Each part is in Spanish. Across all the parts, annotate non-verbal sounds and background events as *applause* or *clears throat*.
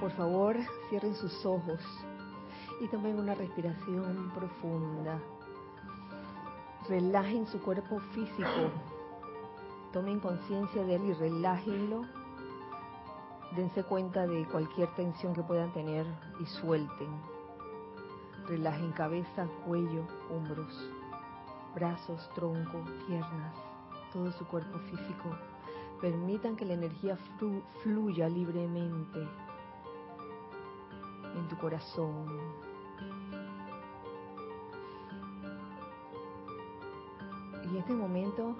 Por favor, cierren sus ojos y tomen una respiración profunda. Relajen su cuerpo físico. Tomen conciencia de él y relájenlo. Dense cuenta de cualquier tensión que puedan tener y suelten. Relajen cabeza, cuello, hombros, brazos, tronco, piernas, todo su cuerpo físico. Permitan que la energía fluya libremente en tu corazón. Y en este momento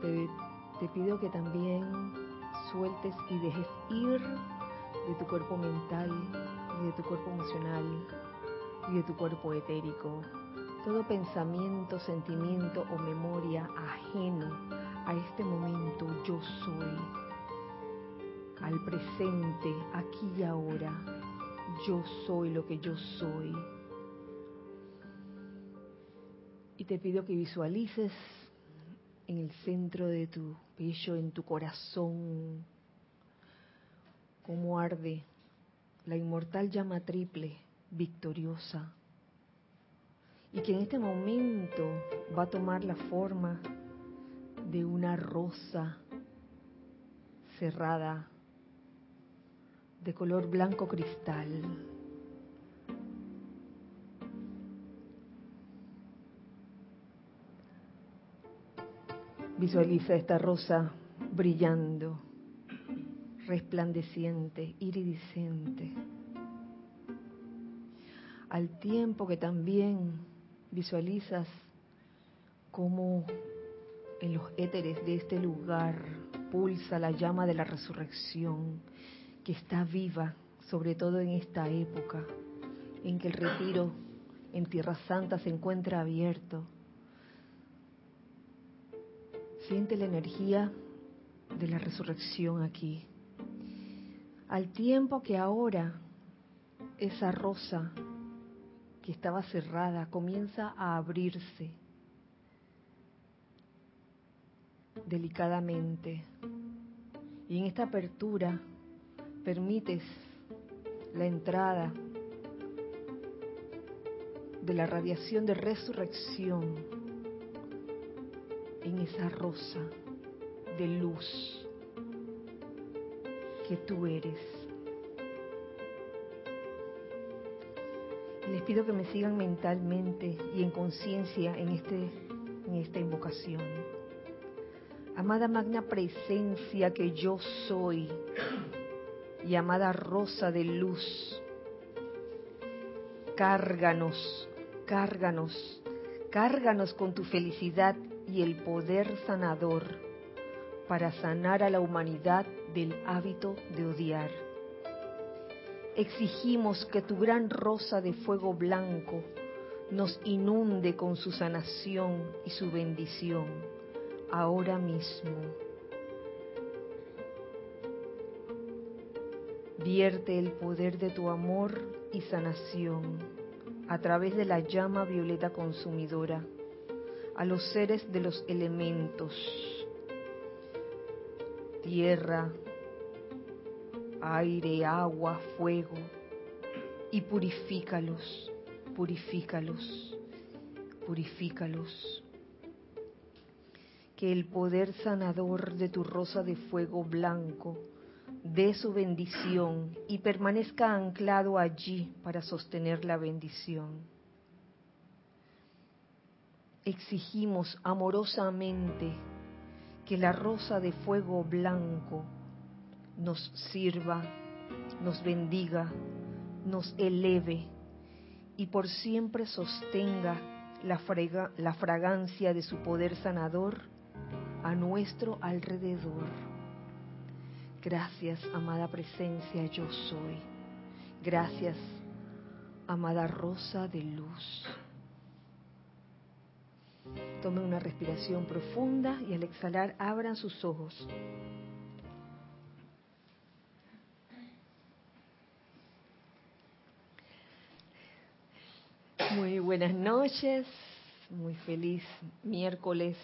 te, pido que también sueltes y dejes ir de tu cuerpo mental y de tu cuerpo emocional y de tu cuerpo etérico. Todo pensamiento, sentimiento o memoria ajeno a este momento yo soy, al presente, aquí y ahora, yo soy lo que yo soy. Y te pido que visualices en el centro de tu pecho, en tu corazón, cómo arde la inmortal llama triple, victoriosa, y que en este momento va a tomar la forma de una rosa cerrada de color blanco cristal. Visualiza esta rosa brillando, resplandeciente, iridiscente, al tiempo que también visualizas cómo en los éteres de este lugar pulsa la llama de la resurrección que está viva, sobre todo en esta época en que el retiro en Tierra Santa se encuentra abierto. Siente la energía de la resurrección aquí. Al tiempo que ahora esa rosa que estaba cerrada comienza a abrirse delicadamente. Y en esta apertura permites la entrada de la radiación de resurrección en esa rosa de luz que tú eres. Les pido que me sigan mentalmente y en conciencia en, este, en esta invocación. Amada magna presencia que yo soy y amada rosa de luz, cárganos, cárganos, cárganos con tu felicidad y el poder sanador para sanar a la humanidad del hábito de odiar. Exigimos que tu gran rosa de fuego blanco nos inunde con su sanación y su bendición ahora mismo. Vierte el poder de tu amor y sanación a través de la llama violeta consumidora a los seres de los elementos, tierra, aire, agua, fuego, y purifícalos, purifícalos, purifícalos. Que el poder sanador de tu rosa de fuego blanco dé su bendición y permanezca anclado allí para sostener la bendición. Exigimos amorosamente que la rosa de fuego blanco nos sirva, nos bendiga, nos eleve y por siempre sostenga la, la fragancia de su poder sanador a nuestro alrededor. Gracias, amada presencia, yo soy. Gracias, amada rosa de luz. Tomen una respiración profunda y al exhalar abran sus ojos. Muy buenas noches, muy feliz miércoles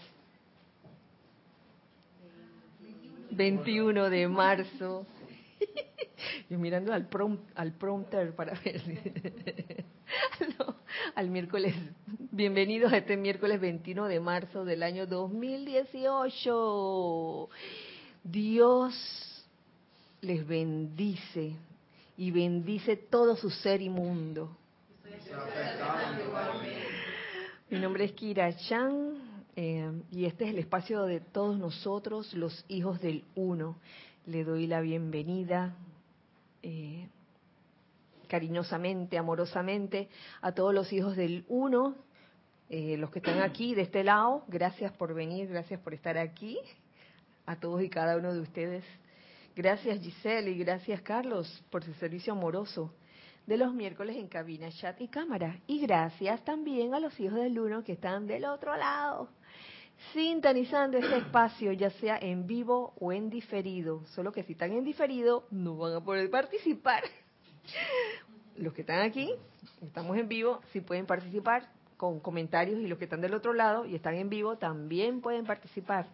21 de marzo. *laughs* Yo mirando al, al prompter para ver. *laughs* al miércoles. Bienvenidos a este miércoles 21 de marzo del año 2018. Dios les bendice y bendice todo su ser inmundo. Mi nombre es Kira Chan eh, y este es el espacio de todos nosotros, los hijos del Uno. Le doy la bienvenida eh, cariñosamente, amorosamente a todos los hijos del Uno, eh, los que están aquí de este lado. Gracias por venir, gracias por estar aquí, a todos y cada uno de ustedes. Gracias Giselle y gracias Carlos por su servicio amoroso de los miércoles en cabina, chat y cámara. Y gracias también a los hijos del Uno que están del otro lado sintonizando este espacio, ya sea en vivo o en diferido. Solo que si están en diferido, no van a poder participar. Los que están aquí, estamos en vivo, sí pueden participar con comentarios y los que están del otro lado y están en vivo también pueden participar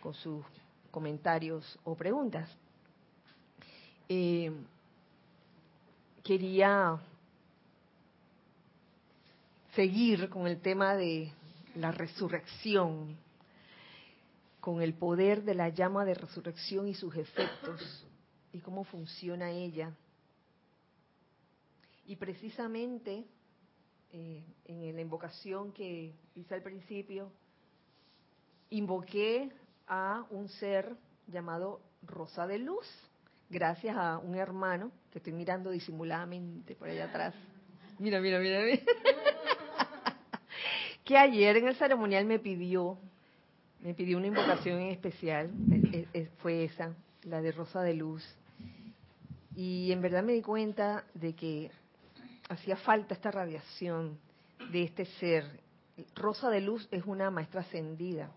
con sus comentarios o preguntas. Eh, quería seguir con el tema de la resurrección, con el poder de la llama de resurrección y sus efectos y cómo funciona ella. Y precisamente eh, en la invocación que hice al principio, invoqué a un ser llamado Rosa de Luz, gracias a un hermano que estoy mirando disimuladamente por allá atrás. Mira, mira, mira, mira que ayer en el ceremonial me pidió, me pidió una invocación en especial, fue esa, la de Rosa de Luz. Y en verdad me di cuenta de que hacía falta esta radiación de este ser. Rosa de Luz es una maestra ascendida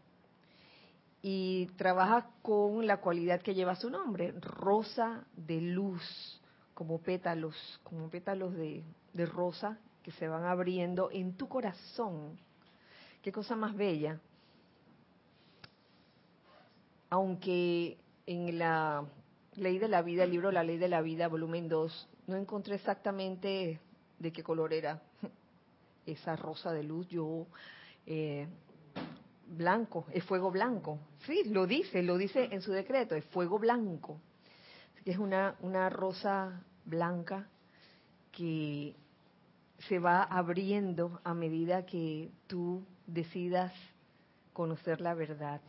y trabaja con la cualidad que lleva su nombre, rosa de luz, como pétalos, como pétalos de, de rosa que se van abriendo en tu corazón Qué cosa más bella. Aunque en la Ley de la Vida, el libro La Ley de la Vida, volumen 2, no encontré exactamente de qué color era *laughs* esa rosa de luz. Yo, eh, blanco, es fuego blanco. Sí, lo dice, lo dice en su decreto, es fuego blanco. Es una, una rosa blanca que se va abriendo a medida que tú decidas conocer la verdad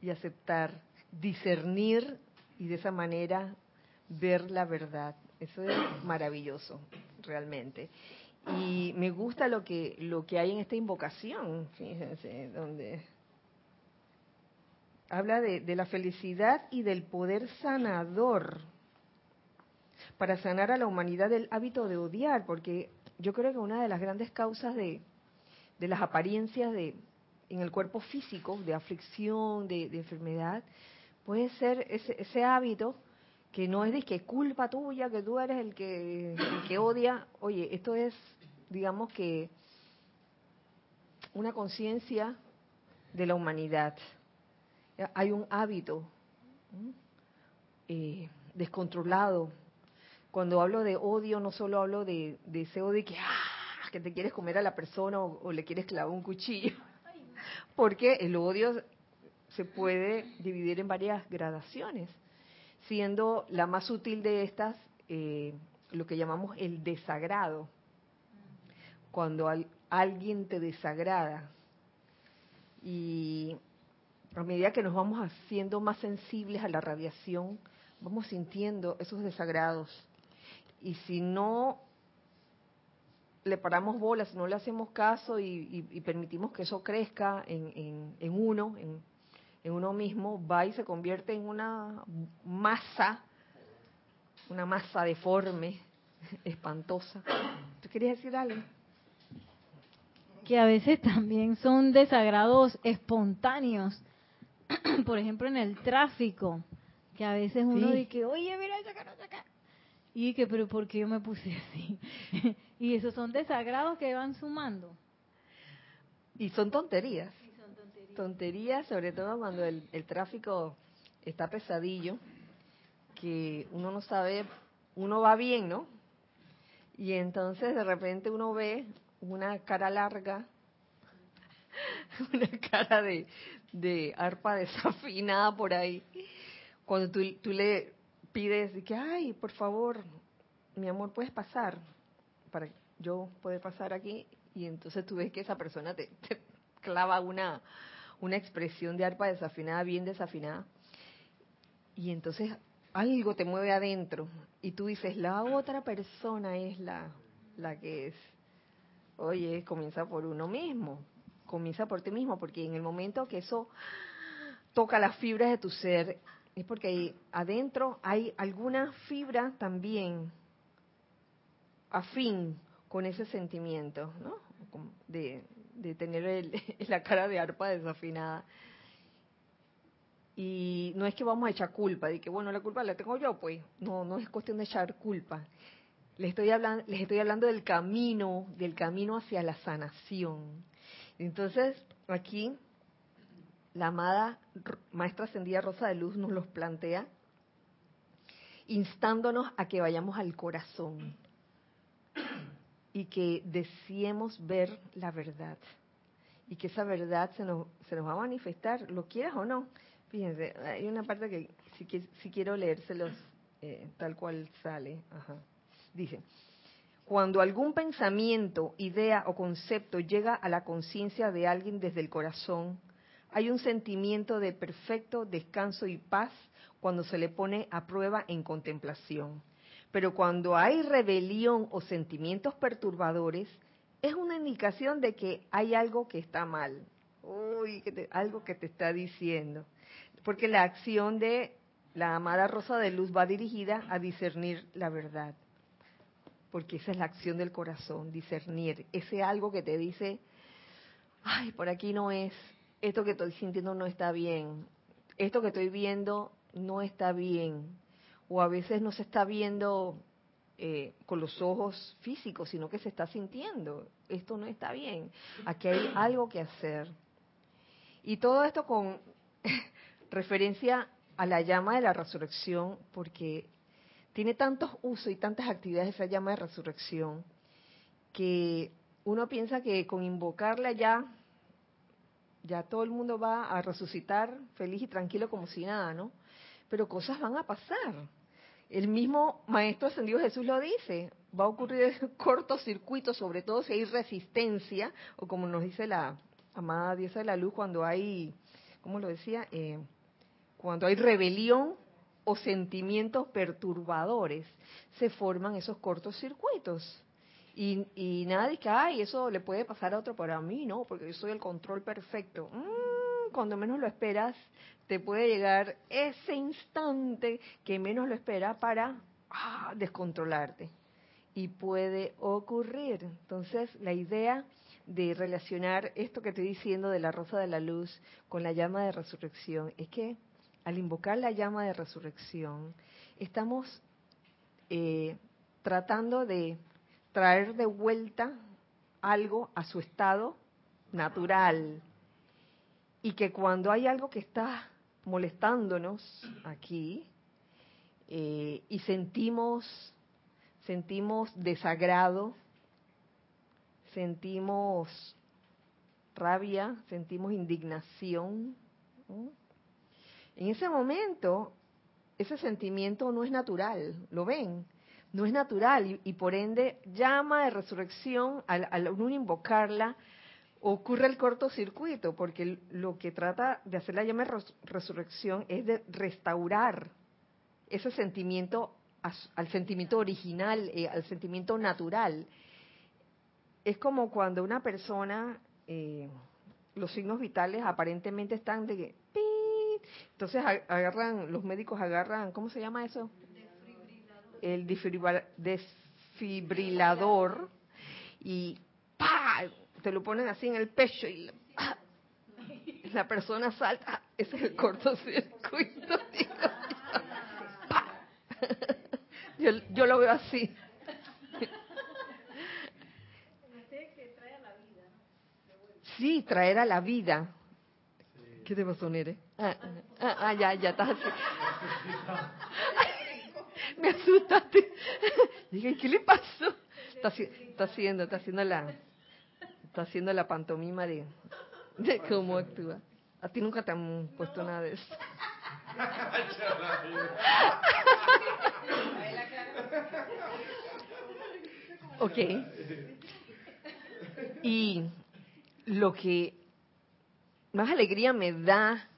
y aceptar, discernir y de esa manera ver la verdad. Eso es maravilloso, realmente. Y me gusta lo que lo que hay en esta invocación, fíjense, donde habla de, de la felicidad y del poder sanador para sanar a la humanidad del hábito de odiar, porque yo creo que una de las grandes causas de, las apariencias de, en el cuerpo físico, de aflicción, de, enfermedad, puede ser ese, hábito que no es de que culpa tuya, que tú eres el que, el que odia. Oye, esto es, digamos que, una conciencia de la humanidad. Hay un hábito eh, descontrolado cuando hablo de odio, no solo hablo de, ese odio que, ah, que te quieres comer a la persona o, le quieres clavar un cuchillo. *laughs* Porque el odio se puede dividir en varias gradaciones, siendo la más sutil de estas eh, lo que llamamos el desagrado. Cuando alguien te desagrada. Y a medida que nos vamos haciendo más sensibles a la radiación, vamos sintiendo esos desagrados y si no le paramos bolas, si no le hacemos caso y, permitimos que eso crezca en, uno, en, uno mismo, va y se convierte en una masa, una masa deforme, *laughs* espantosa. ¿Tú querías decir algo? Que a veces también son desagrados espontáneos. *clears throat* Por ejemplo, en el tráfico, que a veces uno dice, oye, mira, acá, acá y que, pero ¿por qué yo me puse *laughs* así? y esos son desagrados que van sumando. Y son tonterías. tonterías. sobre todo cuando el, tráfico está pesadillo. que uno no sabe, uno va bien, ¿no? Y entonces de repente uno ve una cara larga, *laughs* una cara de, de arpa *laughs* desafinada por ahí. Cuando tú, tú le pides que, ay, por favor, mi amor, puedes pasar para yo poder pasar aquí. Y entonces tú ves que esa persona te, *laughs* te clava una, una expresión de arpa desafinada, bien desafinada. Y entonces algo te mueve adentro y tú dices, la otra persona es la, la que es. Oye, comienza por uno mismo, comienza por ti mismo, porque en el momento que eso toca las fibras de tu ser, es porque ahí adentro hay alguna fibra también afín con ese sentimiento, ¿no? De, de tener *laughs* la cara de arpa desafinada. Y no es que vamos a echar culpa, de que bueno, la culpa la tengo yo, pues no, no es cuestión de echar culpa. Les estoy hablando, les estoy hablando del camino, del camino hacia la sanación. Entonces, aquí la amada Maestra Ascendida Rosa de Luz nos los plantea, instándonos a que vayamos al corazón y que deseemos ver la verdad. Y que esa verdad se nos, se nos va a manifestar, lo quieras o no. Fíjense, hay una parte que si, quiero leérselos eh, tal cual sale. Dice, cuando algún pensamiento, idea o concepto llega a la conciencia de alguien desde el corazón, hay un sentimiento de perfecto descanso y paz cuando se le pone a prueba en contemplación. Pero cuando hay rebelión o sentimientos perturbadores, es una indicación de que hay algo que está mal. Uy, algo que te está diciendo porque la acción de la amada Rosa de Luz va dirigida a discernir la verdad, porque esa es la acción del corazón, discernir, ese algo que te dice, ay, por aquí no es, esto que estoy sintiendo no está bien, esto que estoy viendo no está bien, o a veces no se está viendo eh, con los ojos físicos, sino que se está sintiendo, esto no está bien, aquí hay algo que hacer. Y todo esto con *laughs* referencia a la llama de la resurrección porque tiene tantos usos y tantas actividades esa llama de resurrección que uno piensa que con invocarla ya ya todo el mundo va a resucitar feliz y tranquilo como si nada, ¿no? Pero cosas van a pasar. El mismo Maestro Ascendido Jesús lo dice, va a ocurrir *laughs* cortocircuito, sobre todo si hay resistencia, o como nos dice la amada diosa de la luz, cuando hay, ¿cómo lo decía? Eh, cuando hay rebelión o sentimientos perturbadores, se forman esos cortos circuitos. Y, y nada de que, ay, eso le puede pasar a otro, pero a mí no, porque yo soy el control perfecto. Mm, cuando menos lo esperas, te puede llegar ese instante que menos lo espera para ah, descontrolarte. Y puede ocurrir. Entonces, la idea de relacionar esto que estoy diciendo de la rosa de la luz con la llama de resurrección es que al invocar la llama de resurrección, estamos eh, tratando de traer de vuelta algo a su estado natural. Y que cuando hay algo que está molestándonos aquí eh, y sentimos, sentimos desagrado, sentimos rabia, sentimos indignación, en ese momento, ese sentimiento no es natural, ¿lo ven? No es natural y, por ende llama de resurrección, al, al uno invocarla, ocurre el cortocircuito, porque lo que trata de hacer la llama de resurrección es de restaurar ese sentimiento al sentimiento original, eh, al sentimiento natural. Es como cuando una persona, eh, los signos vitales aparentemente están de entonces agarran, los médicos agarran, ¿cómo se llama eso? El desfibrilador y ¡pah! te lo ponen así en el pecho y la *laughs* persona salta. Ese es el cortocircuito. *laughs* Yo, yo lo veo así. Sí, traer a la vida. ¿Qué te pasó, Nere? Ah, ah, ah, ya, ya estás así. *laughs* asustaste. *laughs* Dije, ¿qué le pasó? Está, está, haciendo, está haciendo la, está haciendo la pantomima de, de cómo actúa. A ti nunca te han puesto nada de eso. *laughs* ok. Y lo que más alegría me da,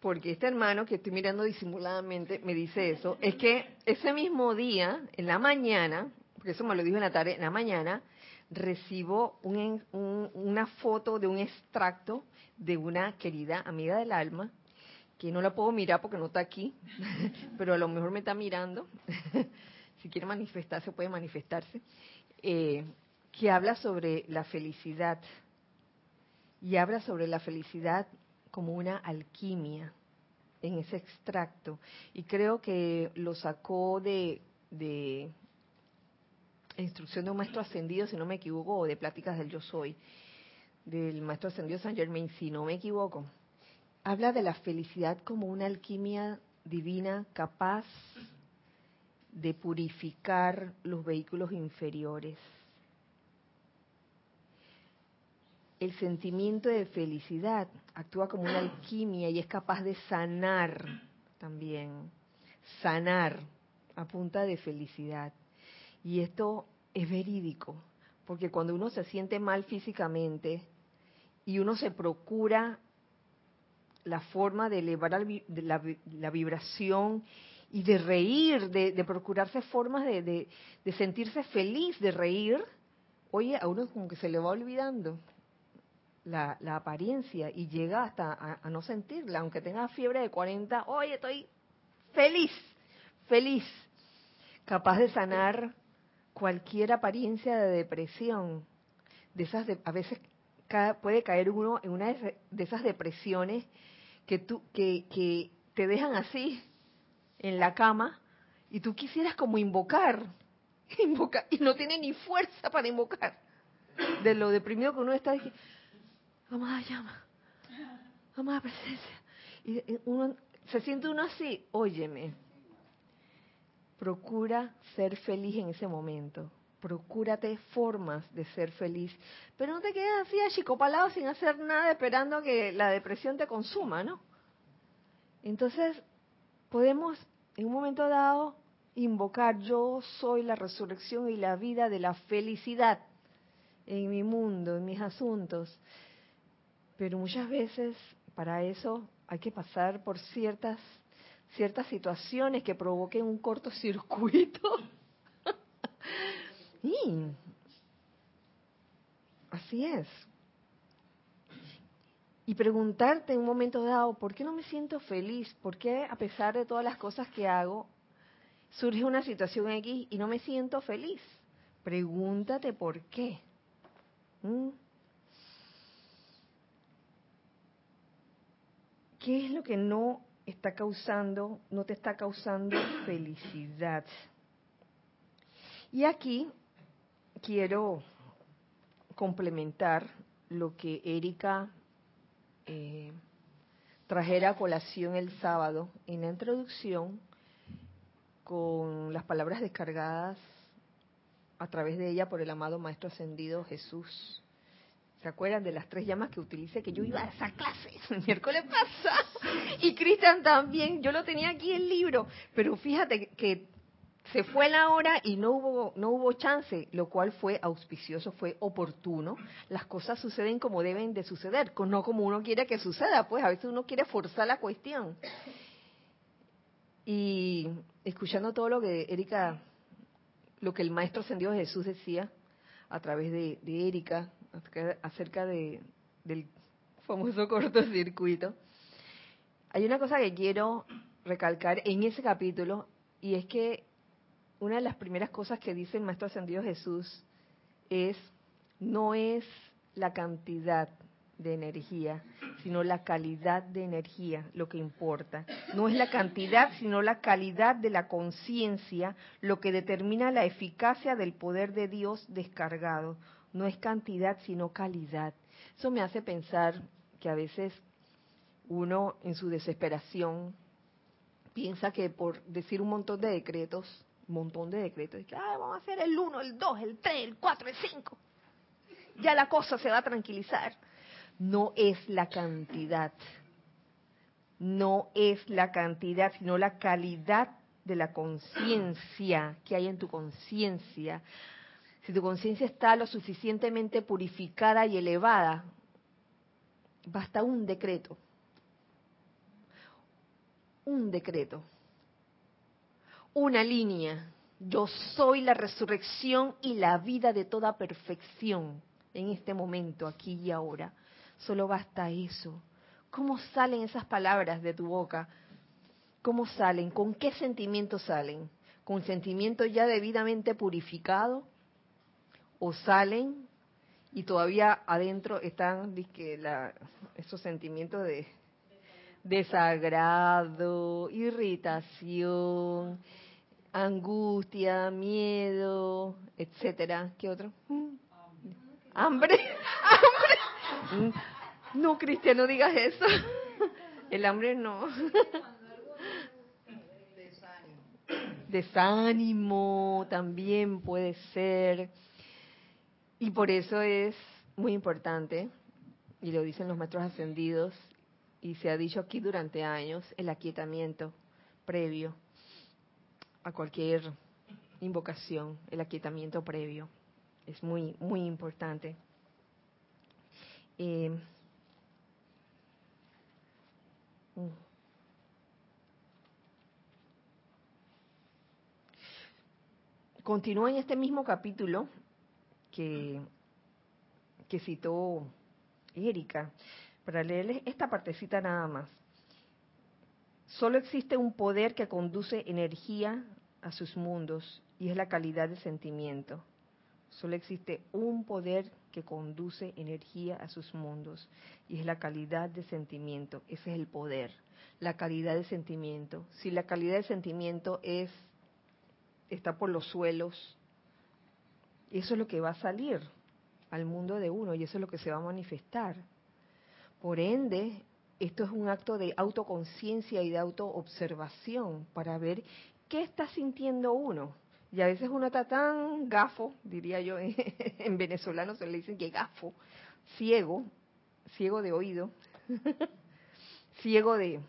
porque este hermano que estoy mirando disimuladamente me dice eso, es que ese mismo día, en la mañana, porque eso me lo dijo en la tarde, en la mañana, recibo una foto de un extracto de una querida amiga del alma, que no la puedo mirar porque no está aquí, *laughs* pero a lo mejor me está mirando. *laughs* si quiere manifestarse, puede manifestarse. Eh, que habla sobre la felicidad y habla sobre la felicidad como una alquimia en ese extracto. Y creo que lo sacó de, instrucción de un maestro ascendido, si no me equivoco, o de pláticas del yo soy, del maestro ascendido San Germain, si no me equivoco. Habla de la felicidad como una alquimia divina capaz de purificar los vehículos inferiores el sentimiento de felicidad actúa como una alquimia y es capaz de sanar también, sanar a punta de felicidad. Y esto es verídico, porque cuando uno se siente mal físicamente y uno se procura la forma de elevar la, vibración y de reír, de, procurarse formas de, sentirse feliz, de reír, oye, a uno como que se le va olvidando la, apariencia y llega hasta a, no sentirla, aunque tenga fiebre de 40, oye, estoy feliz, feliz, capaz de sanar cualquier apariencia de depresión. De esas a veces puede caer uno en una de esas depresiones que tú que, que te dejan así en la cama y tú quisieras como invocar, *laughs* invocar y no tiene ni fuerza para invocar de lo deprimido que uno está amada llama, amada presencia. Y uno, se siente uno así, óyeme, procura ser feliz en ese momento. Procúrate formas de ser feliz, pero no te quedes así achicopalado sin hacer nada esperando que la depresión te consuma, ¿no? Entonces, podemos en un momento dado invocar, yo soy la resurrección y la vida de la felicidad en mi mundo, en mis asuntos. Pero muchas veces para eso hay que pasar por ciertas ciertas situaciones que provoquen un cortocircuito. *laughs* y así es. Y preguntarte en un momento dado, ¿por qué no me siento feliz? ¿Por qué a pesar de todas las cosas que hago, surge una situación X y no me siento feliz? Pregúntate por qué. ¿Mm? ¿Qué es lo que no está causando, no te está causando *coughs* felicidad? Y aquí quiero complementar lo que Erika eh, trajera a colación el sábado en la introducción con las palabras descargadas a través de ella por el amado Maestro Ascendido Jesús ¿Se acuerdan de las tres llamas que utilicé? Que yo iba a esa clase el miércoles pasado. *laughs* Y Cristian también. Yo lo tenía aquí el libro. Pero fíjate que se fue la hora y no hubo, no hubo chance, lo cual fue auspicioso, fue oportuno. Las cosas suceden como deben de suceder, no como uno quiere que suceda. Pues a veces uno quiere forzar la cuestión. Y escuchando todo lo que Erika, lo que el Maestro Ascendido Jesús decía a través de, de Erika, acerca de, del famoso cortocircuito, hay una cosa que quiero recalcar en ese capítulo y es que una de las primeras cosas que dice el Maestro Ascendido Jesús es, no es la cantidad de energía, sino la calidad de energía lo que importa. No es la cantidad, sino la calidad de la conciencia lo que determina la eficacia del poder de Dios descargado no es cantidad, sino calidad. Eso me hace pensar que a veces uno en su desesperación piensa que por decir un montón de decretos, un montón de decretos, que vamos a hacer el 1, el 2, el 3, el 4, el 5, ya la cosa se va a tranquilizar. No es la cantidad, no es la cantidad, sino la calidad de la conciencia que hay en tu conciencia. Si tu conciencia está lo suficientemente purificada y elevada, basta un decreto. Un decreto. Una línea. Yo soy la resurrección y la vida de toda perfección en este momento, aquí y ahora. Solo basta eso. ¿Cómo salen esas palabras de tu boca? ¿Cómo salen? ¿Con qué sentimiento salen? ¿Con sentimiento ya debidamente purificado? ¿O salen y todavía adentro están la, esos sentimientos de desagrado, irritación, angustia, miedo, etcétera? ¿Qué otro? Mm. Hambre, hambre. No, Cristian, no digas eso. El hambre no. Desánimo también puede ser. Y por eso es muy importante, y lo dicen los maestros ascendidos, y se ha dicho aquí durante años, el aquietamiento previo a cualquier invocación, el aquietamiento previo. Es muy, muy importante. Eh, mm. Continúa en este mismo capítulo que, que citó Erika, para leerles esta partecita nada más. Solo existe un poder que conduce energía a sus mundos y es la calidad de sentimiento. Solo existe un poder que conduce energía a sus mundos y es la calidad de sentimiento. Ese es el poder, la calidad de sentimiento. Si la calidad de sentimiento es está por los suelos, eso es lo que va a salir al mundo de uno y eso es lo que se va a manifestar. Por ende, esto es un acto de autoconciencia y de autoobservación para ver qué está sintiendo uno. Y a veces uno está tan gafo, diría yo, *laughs* en venezolano se le dicen que gafo, ciego, ciego de oído, *laughs* ciego de,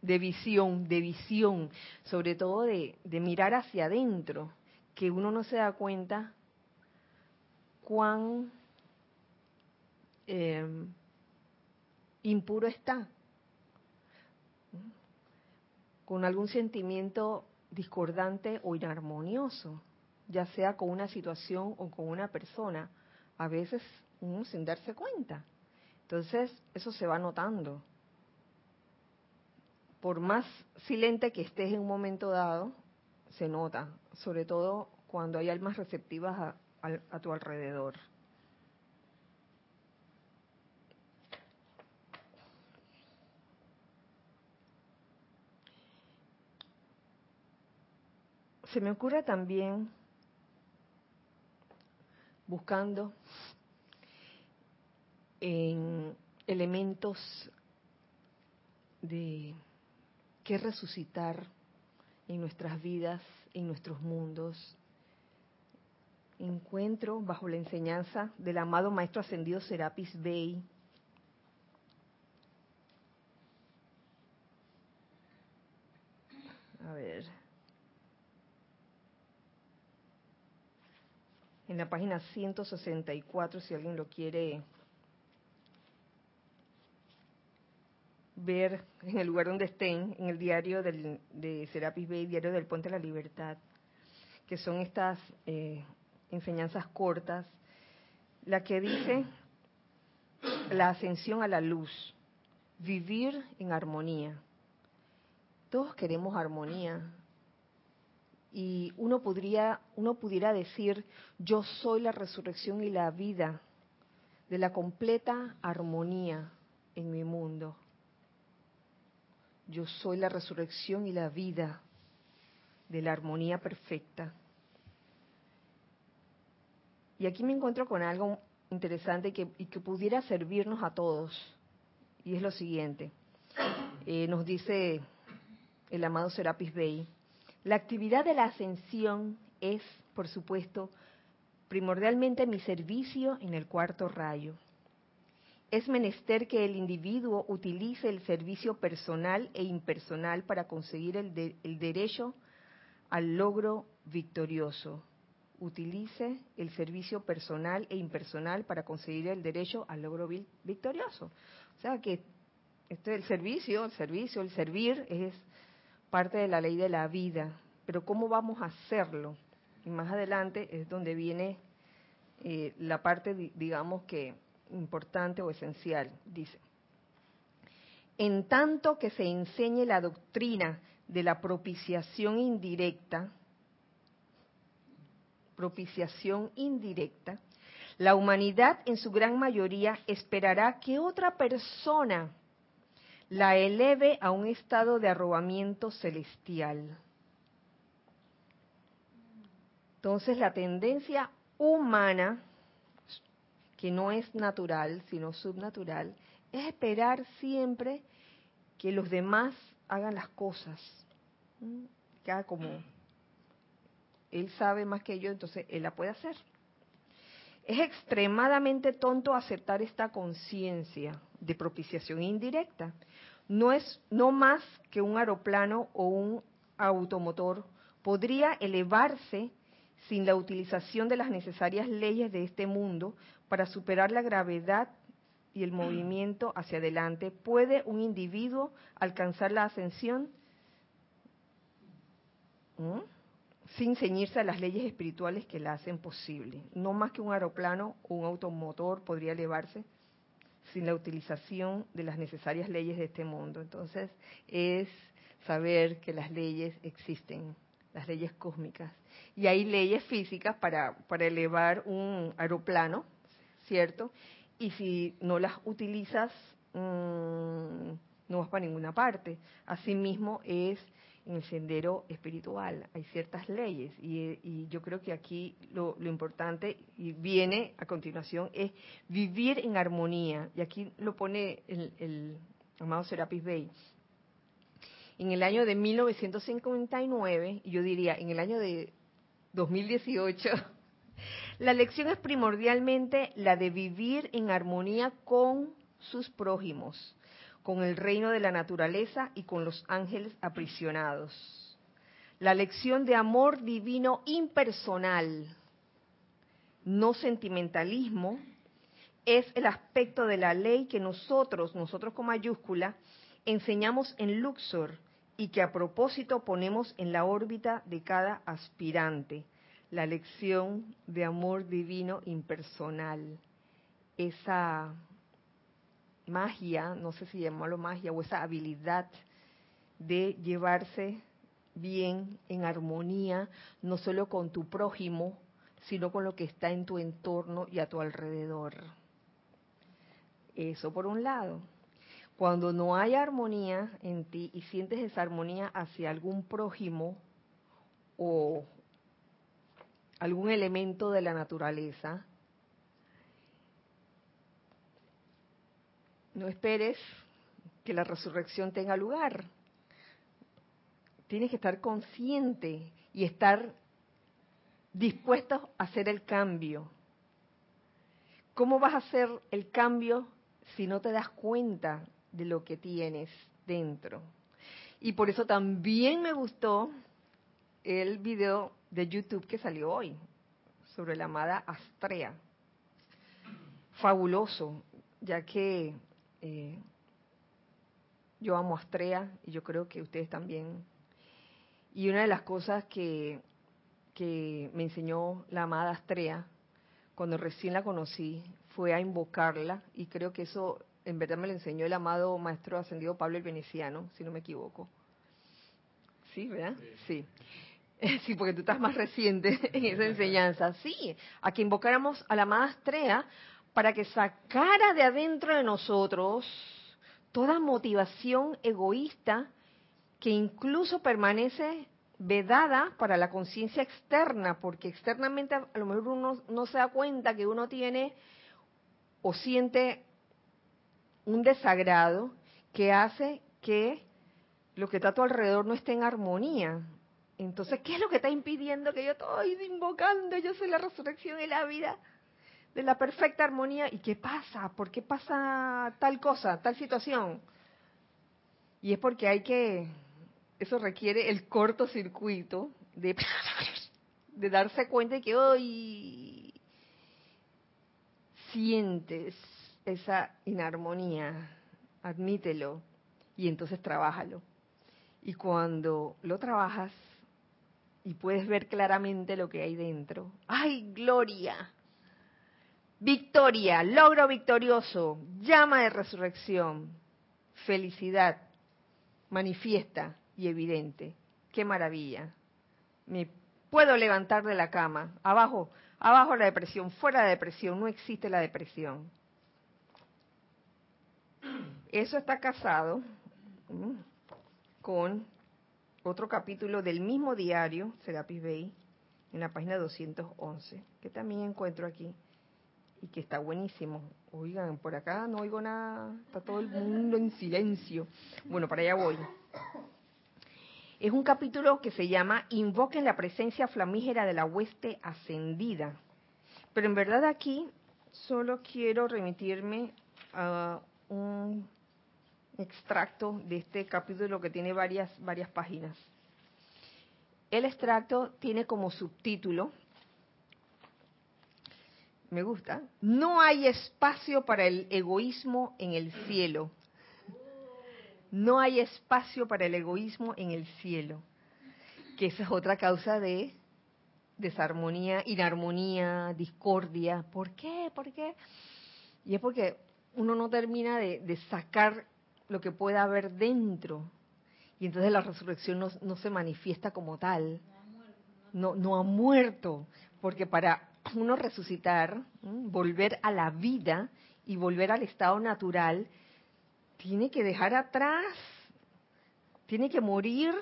de visión, de visión, sobre todo de, de mirar hacia adentro, que uno no se da cuenta cuán em, impuro está, con algún sentimiento discordante o inarmonioso, ya sea con una situación o con una persona, a veces uno sin darse cuenta. Entonces, eso se va notando. Por más silente que estés en un momento dado, se nota, sobre todo cuando hay almas receptivas a, a, tu alrededor. Se me ocurre también, buscando en elementos de qué resucitar en nuestras vidas, en nuestros mundos, encuentro bajo la enseñanza del amado Maestro Ascendido Serapis Bey. A ver. En la página 164, si alguien lo quiere ver en el lugar donde estén, en el diario del, de Serapis Bey, diario del Puente de la Libertad, que son estas eh, enseñanzas cortas, la que dice la ascensión a la luz, vivir en armonía. Todos queremos armonía. Y uno podría, uno pudiera decir, yo soy la resurrección y la vida de la completa armonía en mi mundo. Yo soy la resurrección y la vida de la armonía perfecta. Y aquí me encuentro con algo interesante que, y que pudiera servirnos a todos. Y es lo siguiente. Eh, nos dice el amado Serapis Bey, la actividad de la ascensión es, por supuesto, primordialmente mi servicio en el cuarto rayo. Es menester que el individuo utilice el servicio personal e impersonal para conseguir el, el derecho al logro victorioso. Utilice el servicio personal e impersonal para conseguir el derecho al logro victorioso. O sea que este el servicio, el servicio, el servir es parte de la ley de la vida. Pero ¿cómo vamos a hacerlo? Y más adelante es donde viene eh, la parte, digamos que importante o esencial. Dice, en tanto que se enseñe la doctrina de la propiciación indirecta, propiciación indirecta, la humanidad en su gran mayoría esperará que otra persona la eleve a un estado de arrobamiento celestial. Entonces la tendencia humana, que no es natural, sino subnatural, es esperar siempre que los demás hagan las cosas. Haga como él sabe más que yo, entonces él la puede hacer. Es extremadamente tonto aceptar esta conciencia de propiciación indirecta. No es no más que un aeroplano o un automotor podría elevarse sin la utilización de las necesarias leyes de este mundo para superar la gravedad y el movimiento hacia adelante, ¿puede un individuo alcanzar la ascensión ¿Mm? Sin ceñirse a las leyes espirituales que la hacen posible? No más que un aeroplano o un automotor podría elevarse sin la utilización de las necesarias leyes de este mundo. Entonces, es saber que las leyes existen, las leyes cósmicas, y hay leyes físicas para, para elevar un aeroplano, ¿cierto? Y si no las utilizas, mm, no vas para ninguna parte. Asimismo es en el sendero espiritual, hay ciertas leyes y, yo creo que aquí lo, importante y viene a continuación es vivir en armonía. Y aquí lo pone el, el amado Serapis Bey. En el año de 1959, y yo diría en el año de 2018, *laughs* la lección es primordialmente la de vivir en armonía con sus prójimos, con el reino de la naturaleza y con los ángeles aprisionados. La lección de amor divino impersonal, no sentimentalismo, es el aspecto de la ley que nosotros, nosotros con mayúscula, enseñamos en Luxor y que a propósito ponemos en la órbita de cada aspirante, la lección de amor divino impersonal. Esa magia, no sé si llamarlo magia, o esa habilidad de llevarse bien, en armonía, no solo con tu prójimo, sino con lo que está en tu entorno y a tu alrededor. Eso por un lado. Cuando no hay armonía en ti y sientes esa armonía hacia algún prójimo o algún elemento de la naturaleza, no esperes que la resurrección tenga lugar. Tienes que estar consciente y estar dispuesto a hacer el cambio. ¿Cómo vas a hacer el cambio si no te das cuenta de lo que tienes dentro. Y por eso también me gustó el video de YouTube que salió hoy sobre la amada Astrea. Fabuloso, ya que eh, yo amo Astrea y yo creo que ustedes también. Y una de las cosas que, que me enseñó la amada Astrea cuando recién la conocí fue a invocarla y creo que eso en verdad me lo enseñó el amado maestro ascendido Pablo el Veneciano, si no me equivoco. Sí, ¿verdad? Sí. sí. *laughs* porque tú estás más reciente *laughs* en esa enseñanza. Sí, a que invocáramos a la amada Astrea para que sacara de adentro de nosotros toda motivación egoísta que incluso permanece vedada para la conciencia externa, porque externamente a lo mejor uno no se da cuenta que uno tiene o siente un desagrado que hace que lo que está a tu alrededor no esté en armonía. Entonces, ¿qué es lo que está impidiendo que yo estoy invocando? Yo soy la resurrección y la vida de la perfecta armonía. ¿Y qué pasa? ¿Por qué pasa tal cosa, tal situación? Y es porque hay que, eso requiere el cortocircuito de, *laughs* de darse cuenta de que hoy sientes esa inarmonía, admítelo y entonces trabájalo. Y cuando lo trabajas y puedes ver claramente lo que hay dentro, ¡ay, gloria! Victoria, logro victorioso, llama de resurrección, felicidad, manifiesta y evidente. ¡Qué maravilla! Me puedo levantar de la cama. Abajo, abajo la depresión, fuera la depresión, no existe la depresión. Eso está casado con otro capítulo del mismo diario, Serapis Bay, en la página 211, que también encuentro aquí y que está buenísimo. Oigan, por acá no oigo nada, está todo el mundo en silencio. Bueno, para allá voy. Es un capítulo que se llama Invoquen la presencia flamígera de la hueste ascendida. Pero en verdad aquí solo quiero remitirme a un extracto de este capítulo que tiene varias, varias páginas. El extracto tiene como subtítulo, me gusta, no hay espacio para el egoísmo en el cielo. No hay espacio para el egoísmo en el cielo. Que esa es otra causa de desarmonía, inarmonía, discordia. ¿Por qué? ¿Por qué? Y es porque uno no termina de, sacar lo que pueda haber dentro. Y entonces la resurrección no, se manifiesta como tal. No, no ha muerto. Porque para uno resucitar, volver a la vida y volver al estado natural, tiene que dejar atrás, tiene que morir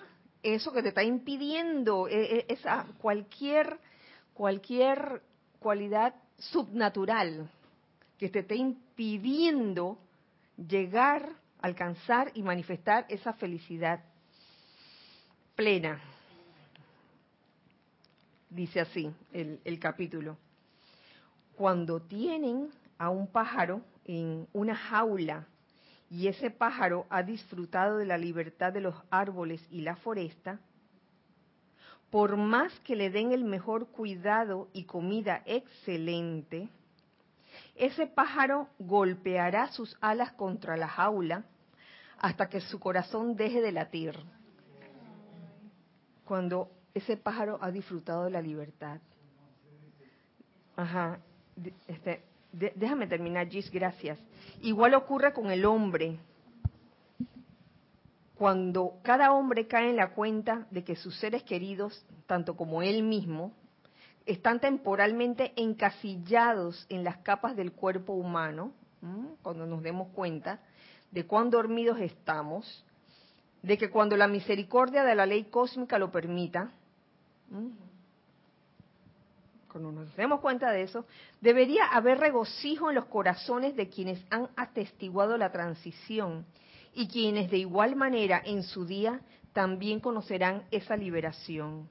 eso que te está impidiendo, e, e, esa cualquier, cualquier cualidad subnatural que te esté impidiendo llegar alcanzar y manifestar esa felicidad plena. Dice así el, capítulo. Cuando tienen a un pájaro en una jaula y ese pájaro ha disfrutado de la libertad de los árboles y la foresta, por más que le den el mejor cuidado y comida excelente, ese pájaro golpeará sus alas contra la jaula hasta que su corazón deje de latir. Cuando ese pájaro ha disfrutado de la libertad. Ajá. Este, déjame terminar, Gis, gracias. Igual ocurre con el hombre. Cuando cada hombre cae en la cuenta de que sus seres queridos, tanto como él mismo, están temporalmente encasillados en las capas del cuerpo humano, cuando nos demos cuenta de cuán dormidos estamos, de que cuando la misericordia de la ley cósmica lo permita, cuando nos demos cuenta de eso, debería haber regocijo en los corazones de quienes han atestiguado la transición y quienes de igual manera en su día también conocerán esa liberación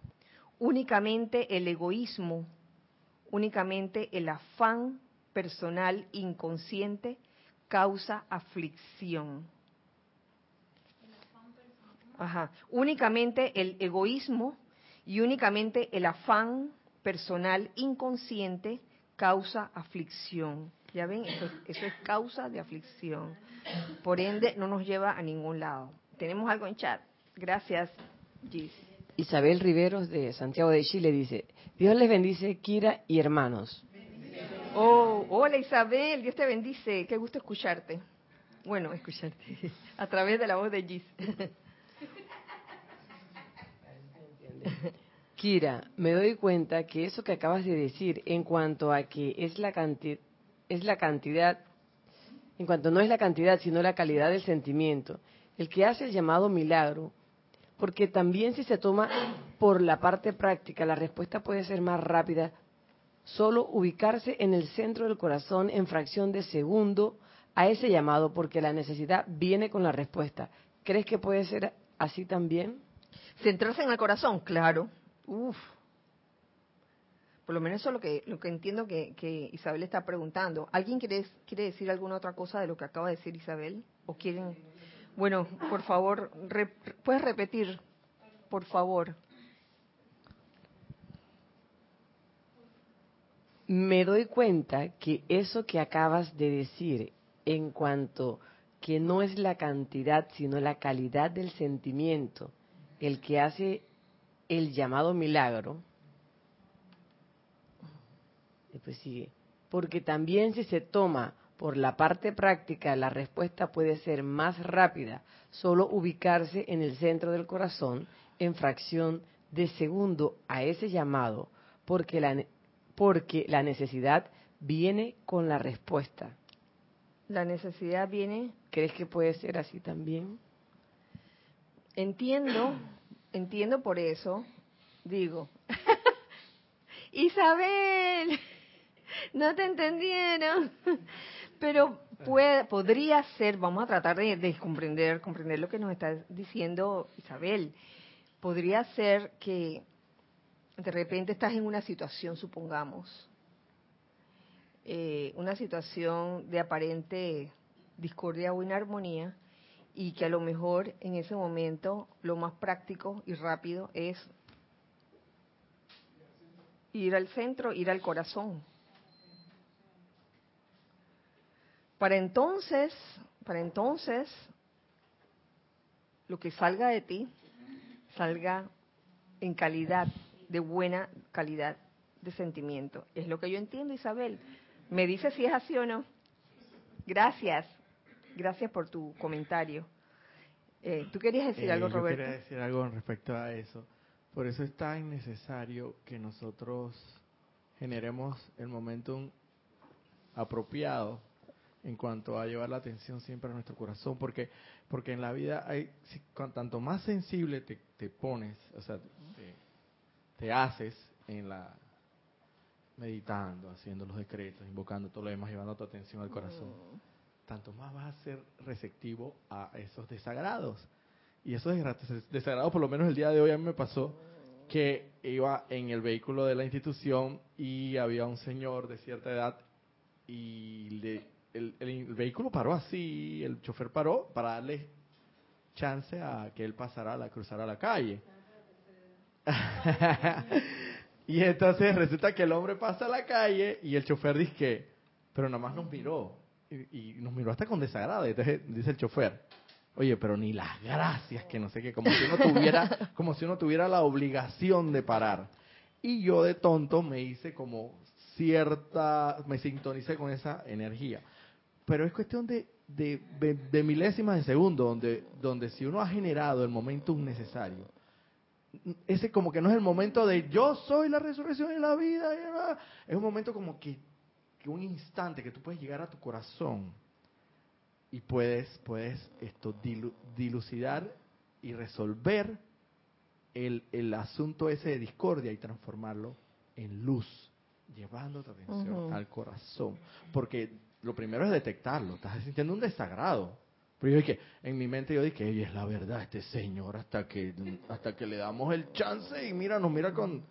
únicamente el egoísmo, únicamente el afán personal inconsciente causa aflicción. Ajá. Únicamente el egoísmo y únicamente el afán personal inconsciente causa aflicción. ¿Ya ven? Eso es, eso es causa de aflicción. Por ende, no nos lleva a ningún lado. Tenemos algo en chat. Gracias, Gis. Isabel Riveros de Santiago de Chile dice, Dios les bendice, Kira y hermanos. Oh, hola Isabel, Dios te bendice, qué gusto escucharte. Bueno, escucharte *laughs* a través de la voz de Gis. Kira, me doy cuenta que eso que acabas de decir en cuanto a que es la cantidad, es la cantidad, en cuanto no es la cantidad, sino la calidad del sentimiento, el que hace el llamado milagro, porque también si se toma por la parte práctica, la respuesta puede ser más rápida. Solo ubicarse en el centro del corazón en fracción de segundo a ese llamado, porque la necesidad viene con la respuesta. ¿Crees que puede ser así también? Centrarse en el corazón, claro. Uf. Por lo menos eso es lo que, lo que entiendo que, Isabel está preguntando. ¿Alguien quiere, quiere decir alguna otra cosa de lo que acaba de decir Isabel? ¿O quieren? Bueno, por favor, ¿puedes repetir? Por favor. Me doy cuenta que eso que acabas de decir en cuanto que no es la cantidad, sino la calidad del sentimiento el que hace el llamado milagro, después sigue, porque también si se toma por la parte práctica, la respuesta puede ser más rápida, solo ubicarse en el centro del corazón en fracción de segundo a ese llamado, porque la, porque la necesidad viene con la respuesta. La necesidad viene. ¿Crees que puede ser así también? Entiendo, entiendo por eso, digo, *laughs* Isabel, no te entendieron, pero puede, podría ser, vamos a tratar de, de comprender, comprender lo que nos está diciendo Isabel, podría ser que de repente estás en una situación, supongamos, eh, una situación de aparente discordia o inarmonía, y que a lo mejor en ese momento lo más práctico y rápido es ir al centro, ir al corazón. Para entonces, para entonces, lo que salga de ti, salga en calidad, de buena calidad de sentimiento. Es lo que yo entiendo, Isabel. Me dice si es así o no. Gracias. Gracias por tu comentario. Eh, ¿Tú querías decir algo, eh, Roberto? Yo quería decir algo respecto a eso. Por eso es tan necesario que nosotros generemos el momentum apropiado en cuanto a llevar la atención siempre a nuestro corazón, porque porque en la vida hay tanto más sensible te, te pones, o sea, te, te, haces en la meditando, haciendo los decretos, invocando todo lo demás, llevando tu atención al corazón. Mm tanto más vas a ser receptivo a esos desagrados. Y esos desagrados, por lo menos el día de hoy a mí me pasó que iba en el vehículo de la institución y había un señor de cierta edad y el, vehículo paró así, el chofer paró para darle chance a que él pasara, a la, cruzara la calle. *laughs* y entonces resulta que el hombre pasa a la calle y el chofer dice que, pero nada más nos miró y, nos miró hasta con desagrado. Y entonces dice el chofer, oye, pero ni las gracias, que no sé qué, como si uno tuviera, *laughs* como si uno tuviera la obligación de parar. Y yo de tonto me hice como cierta, me sintonicé con esa energía. Pero es cuestión de, de, de, milésimas de segundo, donde, donde si uno ha generado el momento necesario, ese como que no es el momento de yo soy la resurrección en la vida, es un momento como que que un instante que tú puedes llegar a tu corazón y puedes, puedes esto dilucidar y resolver el, el, asunto ese de discordia y transformarlo en luz, llevando tu atención al corazón. Porque lo primero es detectarlo, estás sintiendo un desagrado. Pero yo dije, en mi mente yo dije, ella es la verdad, este señor, hasta que, hasta que le damos el chance y mira, nos mira con,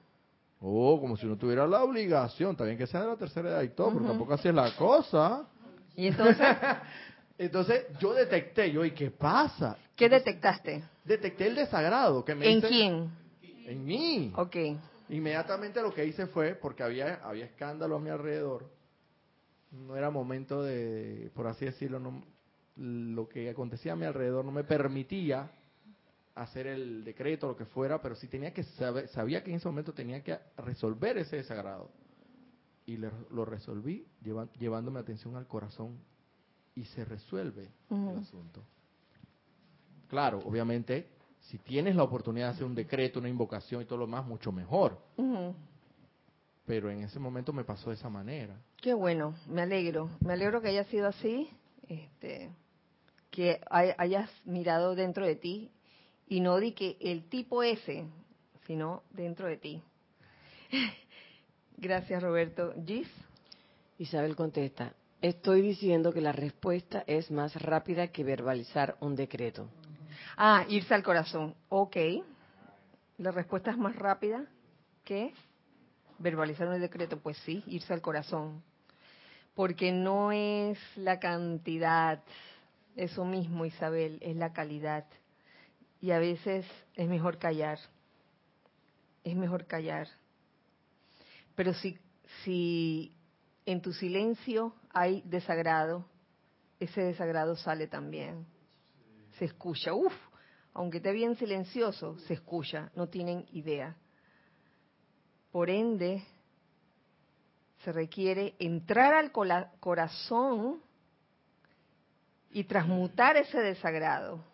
Oh, como si no tuviera la obligación. También que sea de la tercera edad y todo, pero tampoco así es la cosa. ¿Y entonces? *laughs* entonces yo detecté, yo, ¿y qué pasa? ¿Qué detectaste? Detecté el desagrado. que me ¿En quién? En mí. Ok. Inmediatamente lo que hice fue, porque había, había escándalo a mi alrededor, no era momento de, por así decirlo, no, lo que acontecía a mi alrededor no me permitía hacer el decreto, lo que fuera, pero sí tenía que saber, sabía que en ese momento tenía que resolver ese desagrado. Y lo resolví llevándome atención al corazón y se resuelve el asunto. Claro, obviamente, si tienes la oportunidad de hacer un decreto, una invocación y todo lo más, mucho mejor. Pero en ese momento me pasó de esa manera. Qué bueno, me alegro. Me alegro que haya sido así, este, que hayas mirado dentro de ti y no di que el tipo ese, sino dentro de ti. *laughs* Gracias, Roberto. Gis. Isabel contesta, estoy diciendo que la respuesta es más rápida que verbalizar un decreto. Ah, irse al corazón. Ok. La respuesta es más rápida que verbalizar un decreto. Pues sí, irse al corazón. Porque no es la cantidad, eso mismo, Isabel, es la calidad. Y a veces es mejor callar. Es mejor callar. Pero si, si en tu silencio hay desagrado, ese desagrado sale también. Se escucha. Uf, aunque esté bien silencioso, se escucha. No tienen idea. Por ende, se requiere entrar al corazón y transmutar ese desagrado.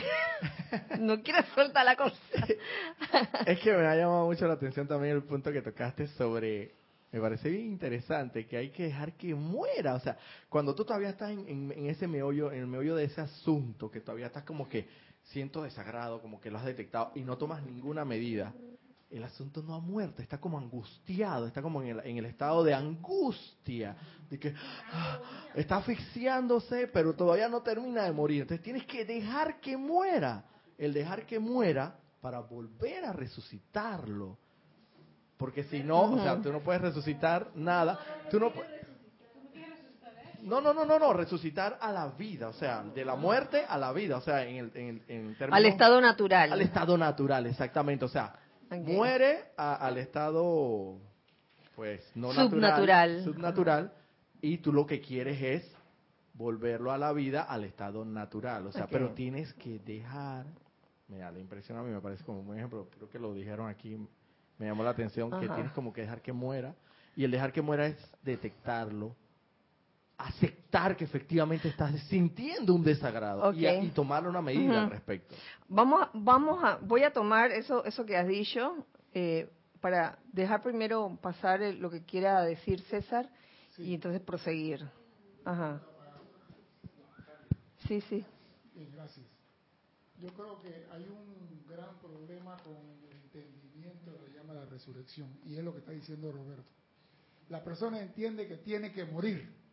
*laughs* no quiero soltar la cosa. *laughs* es que me ha llamado mucho la atención también el punto que tocaste sobre, me parece bien interesante, que hay que dejar que muera. O sea, cuando tú todavía estás en, ese meollo, en el meollo de ese asunto, que todavía estás como que siento desagrado, como que lo has detectado y no tomas ninguna medida, el asunto no ha muerto, está como angustiado, está como en el, estado de angustia, de que ah, está asfixiándose, pero todavía no termina de morir. Entonces tienes que dejar que muera, el dejar que muera para volver a resucitarlo. Porque si no, o sea, tú no puedes resucitar nada, tú no no, no, no, no, no, resucitar a la vida, o sea, de la muerte a la vida, o sea, en el, en, en Al estado natural. Al estado natural, exactamente, o sea, muere al estado, pues, no subnatural, subnatural, y tú lo que quieres es volverlo a la vida al estado natural, o sea, pero tienes que dejar, me da la impresión a mí, me parece como un ejemplo, creo que lo dijeron aquí, me llamó la atención, que tienes como que dejar que muera, y el dejar que muera es detectarlo, aceptar que efectivamente estás sintiendo un desagrado y, tomar una medida al respecto. Vamos, vamos a, voy a tomar eso, eso que has dicho eh, para dejar primero pasar lo que quiera decir César y entonces proseguir. Ajá. Sí, sí. gracias. Yo creo que hay un gran problema con el entendimiento de lo que llama la resurrección y es lo que está diciendo Roberto. La persona entiende que tiene que morir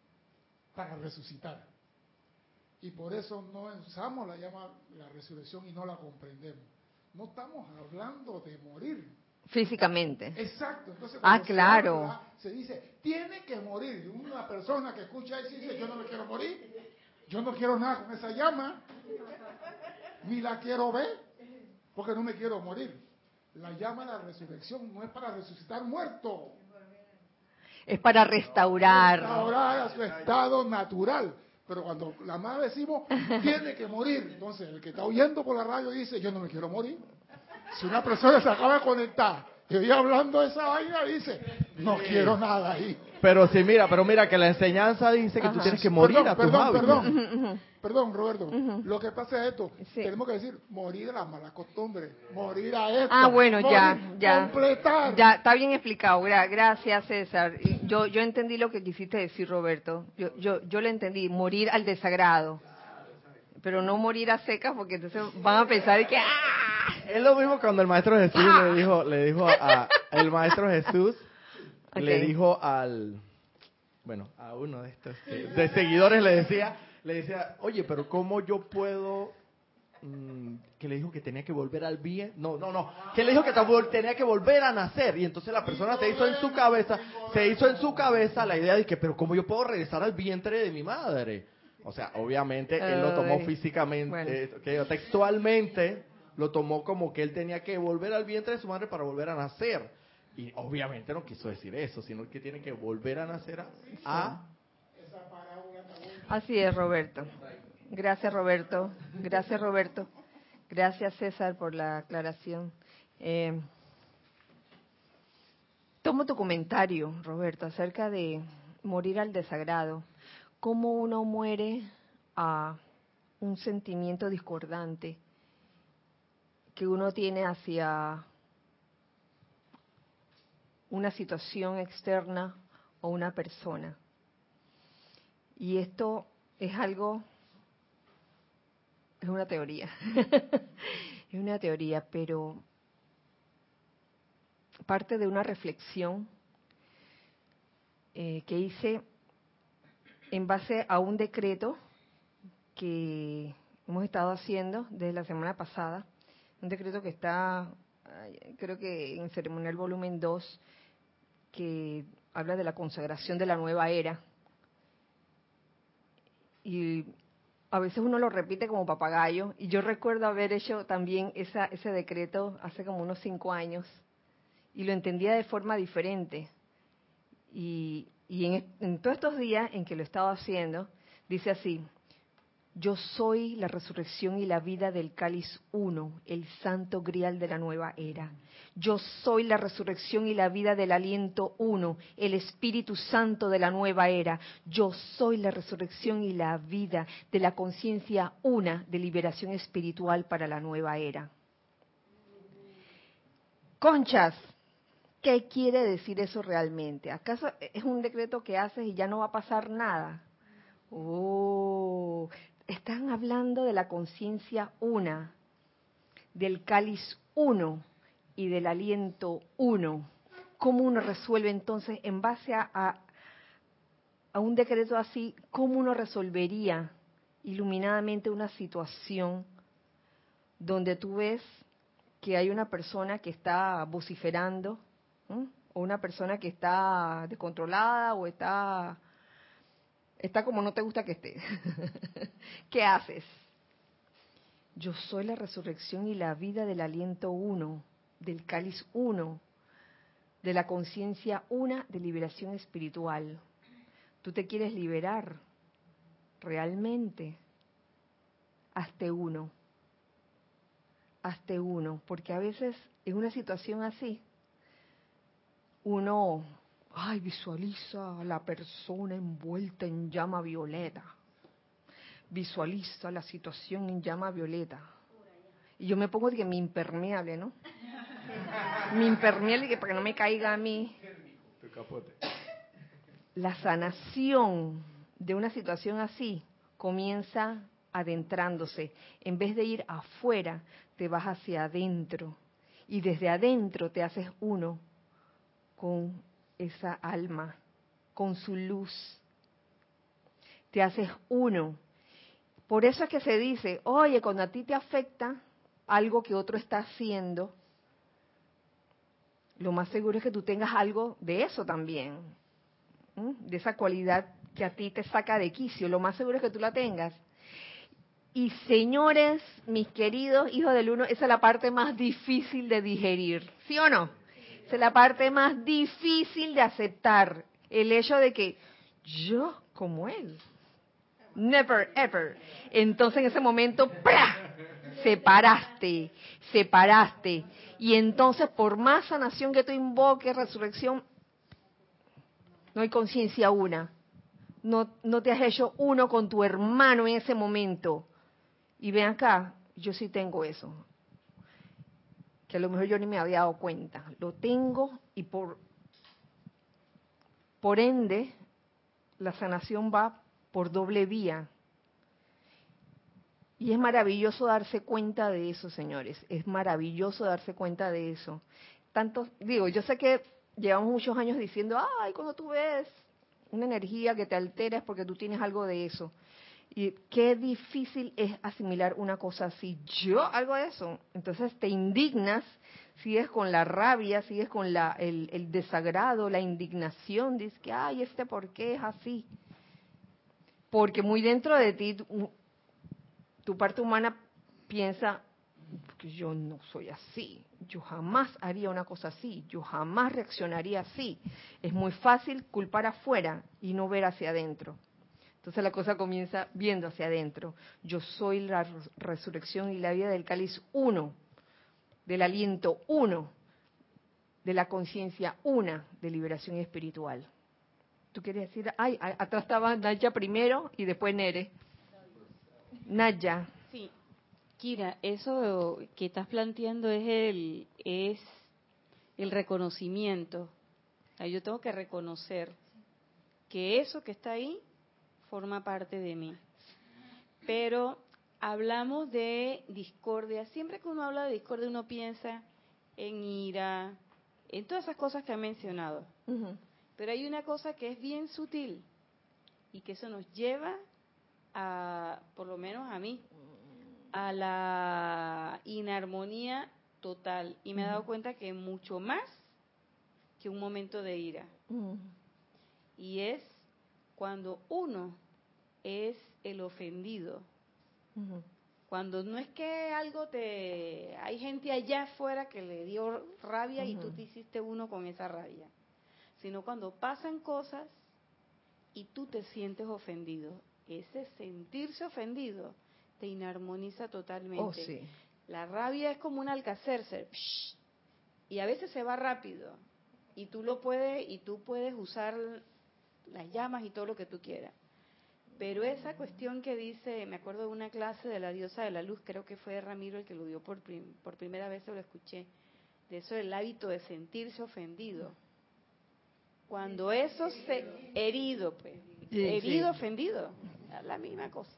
para resucitar. Y por eso no usamos la llama la resurrección y no la comprendemos. No estamos hablando de morir. Físicamente. Exacto. Entonces, ah, claro. Se, dice, tiene que morir. Una persona que escucha y dice, yo no me quiero morir. Yo no quiero nada con esa llama. Ni la quiero ver. Porque no me quiero morir. La llama de la resurrección no es para resucitar muerto es para restaurar. Restaurar a su estado natural. Pero cuando la madre decimos, tiene que morir, entonces el que está oyendo por la radio dice, yo no me quiero morir. Si una persona se acaba de conectar y oye hablando de esa vaina, dice, no quiero nada ahí. Pero sí, mira, pero mira que la enseñanza dice que tú tienes que morir a tus perdón, Perdón, perdón, Roberto. Lo que pasa es esto. Tenemos que decir, morir a las malas costumbres, morir a esto. Ah, bueno, ya, ya. Completar. Ya, está bien explicado. Gracias, César. Yo, yo entendí lo que quisiste decir, Roberto. Yo, yo, yo le entendí, morir al desagrado. Pero no morir a secas porque entonces van a pensar que... ¡ah! Es lo mismo cuando el Maestro Jesús le ¡Ah! dijo, le dijo a, el Maestro Jesús le dijo al, bueno, a uno de estos de seguidores le decía, le decía, oye, pero ¿cómo yo puedo mm, que le dijo que tenía que volver al bien, no, no, no, que le dijo que tenía que volver a nacer. Y entonces la persona se hizo en su cabeza, se hizo en su cabeza la idea de que, pero ¿cómo yo puedo regresar al vientre de mi madre? O sea, obviamente él lo tomó físicamente, eh, textualmente lo tomó como que él tenía que volver al vientre de su madre para volver a nacer. Y obviamente no quiso decir eso, sino que tiene que volver a nacer a... Así es, Roberto. Gracias, Roberto. Gracias, Roberto. Gracias, César, por la aclaración. Eh, tomo tu comentario, Roberto, acerca de morir al desagrado. ¿Cómo uno muere a un sentimiento discordante que uno tiene hacia una situación externa o una persona. Y esto es algo, es una teoría, *laughs* es una teoría, pero parte de una reflexión eh, que hice en base a un decreto que hemos estado haciendo desde la semana pasada, un decreto que está, creo que en ceremonial volumen 2, que habla de la consagración de la nueva era. Y a veces uno lo repite como papagayo, y yo recuerdo haber hecho también esa, ese decreto hace como unos cinco años, y lo entendía de forma diferente. Y, en, en todos estos días en que lo he estado haciendo, dice así, yo soy la resurrección y la vida del cáliz uno, el santo grial de la nueva era. Yo soy la resurrección y la vida del aliento uno, el Espíritu Santo de la nueva era. Yo soy la resurrección y la vida de la conciencia una de liberación espiritual para la nueva era. Conchas, ¿qué quiere decir eso realmente? ¿Acaso es un decreto que haces y ya no va a pasar nada? Oh, están hablando de la conciencia una, del cáliz uno y del aliento uno. ¿Cómo uno resuelve entonces, en base a, a, un decreto así, cómo uno resolvería iluminadamente una situación donde tú ves que hay una persona que está vociferando, o una persona que está descontrolada, o está está como no te gusta que esté. *laughs* ¿Qué haces? Yo soy la resurrección y la vida del aliento uno, del cáliz uno, de la conciencia una de liberación espiritual. Tú te quieres liberar realmente. Hazte uno. Hazte uno. Porque a veces en una situación así, uno ay, visualiza a la persona envuelta en llama violeta. Visualiza la situación en llama violeta. Y yo me pongo de que mi impermeable, ¿no? *laughs* mi impermeable que para que no me caiga a mí. La sanación de una situación así comienza adentrándose. En vez de ir afuera, te vas hacia adentro. Y desde adentro te haces uno con esa alma con su luz. Te haces uno. Por eso es que se dice, oye, cuando a ti te afecta algo que otro está haciendo, lo más seguro es que tú tengas algo de eso también, de esa cualidad que a ti te saca de quicio, lo más seguro es que tú la tengas. Y señores, mis queridos hijos del uno, esa es la parte más difícil de digerir, ¿sí o no? Es la parte más difícil de aceptar. El hecho de que yo como él. Never, ever. Entonces en ese momento, ¡pra! separaste, separaste. Y entonces por más sanación que tú invoques, resurrección, no hay conciencia una. No, no te has hecho uno con tu hermano en ese momento. Y ven acá, yo sí tengo eso que a lo mejor yo ni me había dado cuenta. Lo tengo y por, por ende la sanación va por doble vía. Y es maravilloso darse cuenta de eso, señores. Es maravilloso darse cuenta de eso. Tanto, digo, yo sé que llevamos muchos años diciendo, ay, cuando tú ves una energía que te altera es porque tú tienes algo de eso. Y qué difícil es asimilar una cosa así. Yo de eso. Entonces te indignas, sigues con la rabia, sigues con la, el, el desagrado, la indignación. Dices que, ay, este por qué es así. Porque muy dentro de ti, tu, tu parte humana piensa que yo no soy así. Yo jamás haría una cosa así. Yo jamás reaccionaría así. Es muy fácil culpar afuera y no ver hacia adentro. Entonces la cosa comienza viendo hacia adentro. Yo soy la resurrección y la vida del cáliz uno, del aliento uno, de la conciencia una de liberación espiritual. ¿Tú quieres decir? Ay, atrás estaba Naya primero y después Nere. Naya. Sí. Kira, eso que estás planteando es el, es el reconocimiento. Yo tengo que reconocer que eso que está ahí forma parte de mí. Pero hablamos de discordia. Siempre que uno habla de discordia, uno piensa en ira, en todas esas cosas que ha mencionado. Pero hay una cosa que es bien sutil y que eso nos lleva a, por lo menos a mí, a la inarmonía total. Y me he dado cuenta que mucho más que un momento de ira. Y es cuando uno es el ofendido. Cuando no es que algo te... Hay gente allá afuera que le dio rabia y tú te hiciste uno con esa rabia. Sino cuando pasan cosas y tú te sientes ofendido. Ese sentirse ofendido te inarmoniza totalmente. Oh, sí. La rabia es como un alcacercer. Y a veces se va rápido. Y tú lo puedes, y tú puedes usar las llamas y todo lo que tú quieras. Pero esa cuestión que dice, me acuerdo de una clase de la diosa de la luz, creo que fue Ramiro el que lo dio por, por primera vez, se lo escuché, de eso del hábito de sentirse ofendido. Cuando eso se herido, pues, herido, ofendido, es la misma cosa.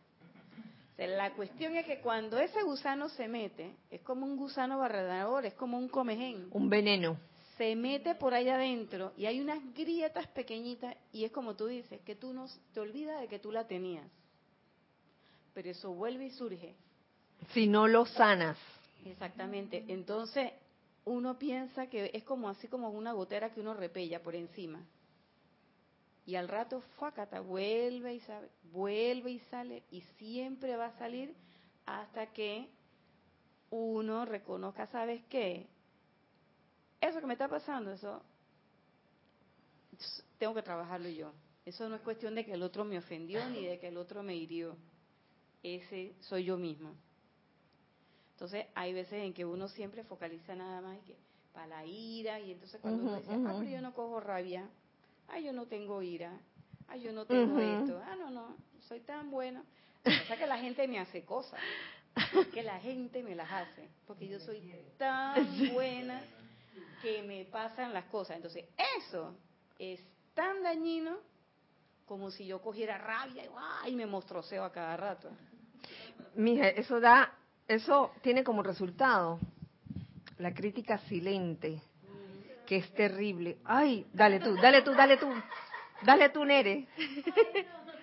la cuestión es que cuando ese gusano se mete, es como un gusano barredador, es como un comején. Un veneno se mete por ahí adentro y hay unas grietas pequeñitas y es como tú dices, que tú no te olvidas de que tú la tenías. Pero eso vuelve y surge. Si no lo sanas. Exactamente. Entonces, uno piensa que es como así como una gotera que uno repella por encima. Y al rato, fuacata, vuelve y sale, vuelve y sale, y siempre va a salir hasta que uno reconozca, ¿sabes qué? Eso que me está pasando, eso tengo que trabajarlo yo. Eso no es cuestión de que el otro me ofendió ni de que el otro me hirió. Ese soy yo mismo. Entonces, hay veces en que uno siempre focaliza nada más que para la ira y entonces cuando uno dice, ah, pero yo no cojo rabia, ah, yo no tengo ira, ah, yo no tengo esto, ah, no, no, soy tan bueno. O sea que la gente me hace cosas, que la gente me las hace, porque yo soy tan *laughs* buena que me pasan las cosas. Entonces, eso es tan dañino como si yo cogiera rabia y, me mostroseo a cada rato. Mija, eso da, eso tiene como resultado la crítica silente, que es terrible. Ay, dale tú, dale tú, dale tú, dale tú, Nere.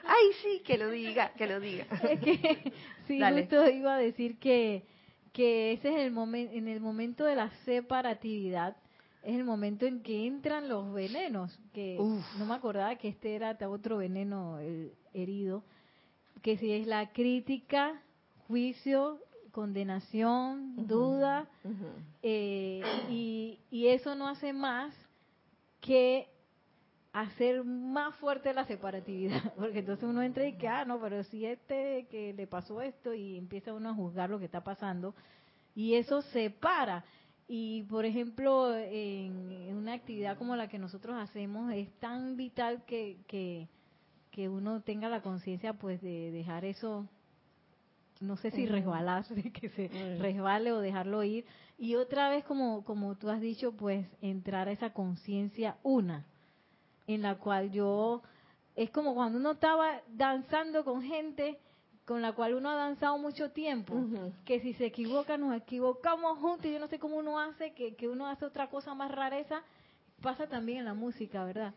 Ay, sí, que lo diga, que lo diga. *laughs* sí, justo iba a decir que, que ese es el momento, en el momento de la separatividad, es el momento en que entran los venenos, que no me acordaba que este era otro veneno el herido, que si es la crítica, juicio, condenación, duda, eh, y, y eso no hace más que hacer más fuerte la separatividad, *laughs* porque entonces uno entra y que, ah, no, pero si este que le pasó esto y empieza uno a juzgar lo que está pasando, y eso separa. Y, por ejemplo, en, una actividad como la que nosotros hacemos, es tan vital que, que, uno tenga la conciencia pues de dejar eso, no sé si resbalarse, *laughs* que se resbale o dejarlo ir. Y otra vez, como, como tú has dicho, pues entrar a esa conciencia una, en la cual yo, es como cuando uno estaba danzando con gente con la cual uno ha danzado mucho tiempo, que si se equivoca, nos equivocamos juntos, yo no sé cómo uno hace, que, que uno hace otra cosa más rareza, pasa también en la música, ¿verdad?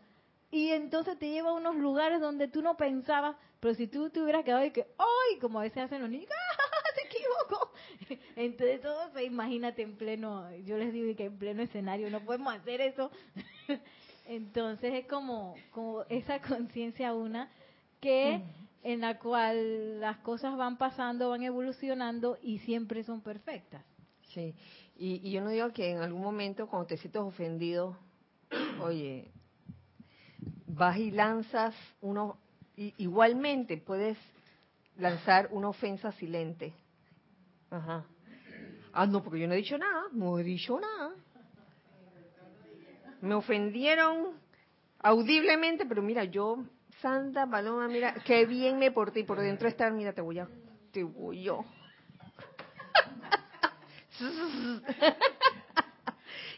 Y entonces te lleva a unos lugares donde tú no pensabas, pero si tú te hubieras quedado y que, ¡ay! Como a veces hacen los niños, ¡ah! ¡Se equivocó! *laughs* Entonces todo, imagínate en pleno, yo les digo que en pleno escenario no podemos hacer eso. *laughs* Entonces es como, como esa *laughs* conciencia una que en la cual las cosas van pasando, van evolucionando y siempre son perfectas. Sí, y, yo no digo que en algún momento cuando te sientes ofendido, *clears throat* oye, vas y lanzas uno, igualmente puedes lanzar una ofensa silente. Ajá. Ah, no, porque yo no he dicho nada, no he dicho nada. Me ofendieron audiblemente, pero mira, yo Santa Paloma, mira, qué bien me porté y por dentro estar, mira, te voy a, te voy yo.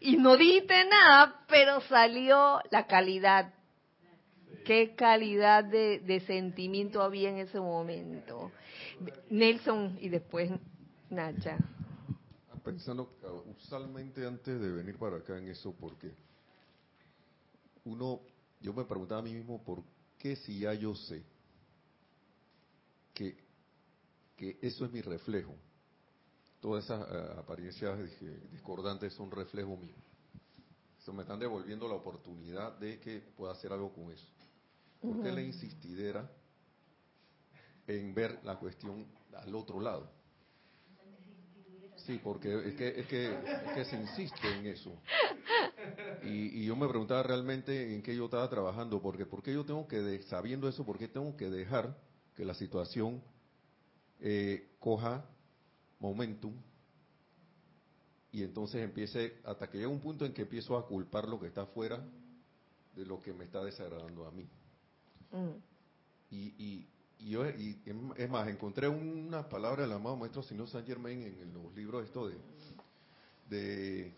y no diste nada, pero salió la calidad. Qué calidad de, sentimiento había en ese momento. Nelson y después Nacha. Pensando usualmente antes de venir para acá en eso, porque uno, yo me preguntaba a mí mismo por que si ya yo sé que que eso es mi reflejo. Todas esas eh, apariencias discordantes son reflejo mío. Eso me están devolviendo la oportunidad de que pueda hacer algo con eso. ¿Por qué la insistidera en ver la cuestión al otro lado? Sí, porque es que, es que, es que se insiste en eso. Y, yo me preguntaba realmente en qué yo estaba trabajando, porque ¿por qué yo tengo que, sabiendo eso, por qué tengo que dejar que la situación eh, coja momentum y entonces empiece, hasta que llega un punto en que empiezo a culpar lo que está afuera de lo que me está desagradando a mí. Mm. Y, y, yo, y es más, encontré una palabra del amado maestro señor Saint Germain en los libros esto de, de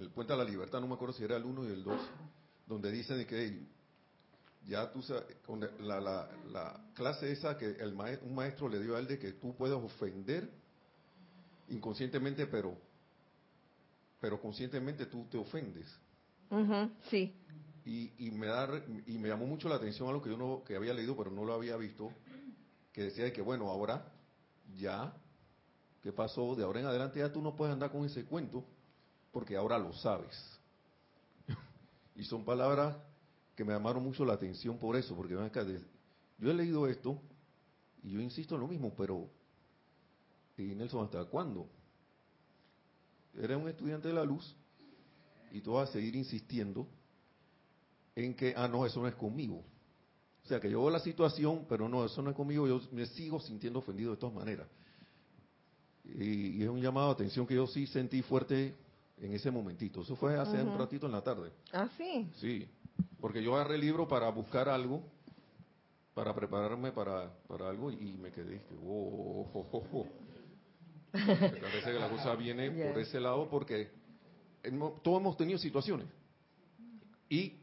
el Puente a la Libertad, no me acuerdo si era el 1 y el 2, donde dicen que ya tú sabes, la, la, la, clase esa que el un maestro le dio a él de que tú puedes ofender inconscientemente, pero pero conscientemente tú te ofendes. sí. Y, y, me da, y me llamó mucho la atención a lo que yo no, que había leído, pero no lo había visto, que decía que, bueno, ahora ya, ¿qué pasó? De ahora en adelante ya tú no puedes andar con ese cuento, porque ahora lo sabes. *laughs* y son palabras que me llamaron mucho la atención por eso, porque yo he leído esto y yo insisto en lo mismo, pero, ¿y Nelson hasta cuándo? eres un estudiante de la luz y tú vas a seguir insistiendo en que, ah, no, eso no es conmigo. O sea, que yo veo la situación, pero no, eso no es conmigo, yo me sigo sintiendo ofendido de todas maneras. Y, es un llamado de atención que yo sí sentí fuerte en ese momentito. Eso fue hace un ratito en la tarde. Ah, sí. Sí, porque yo agarré el libro para buscar algo, para prepararme para, para algo y me quedé, oh, oh, oh, oh me parece que la cosa viene *laughs* por ese lado porque todos hemos tenido situaciones. Y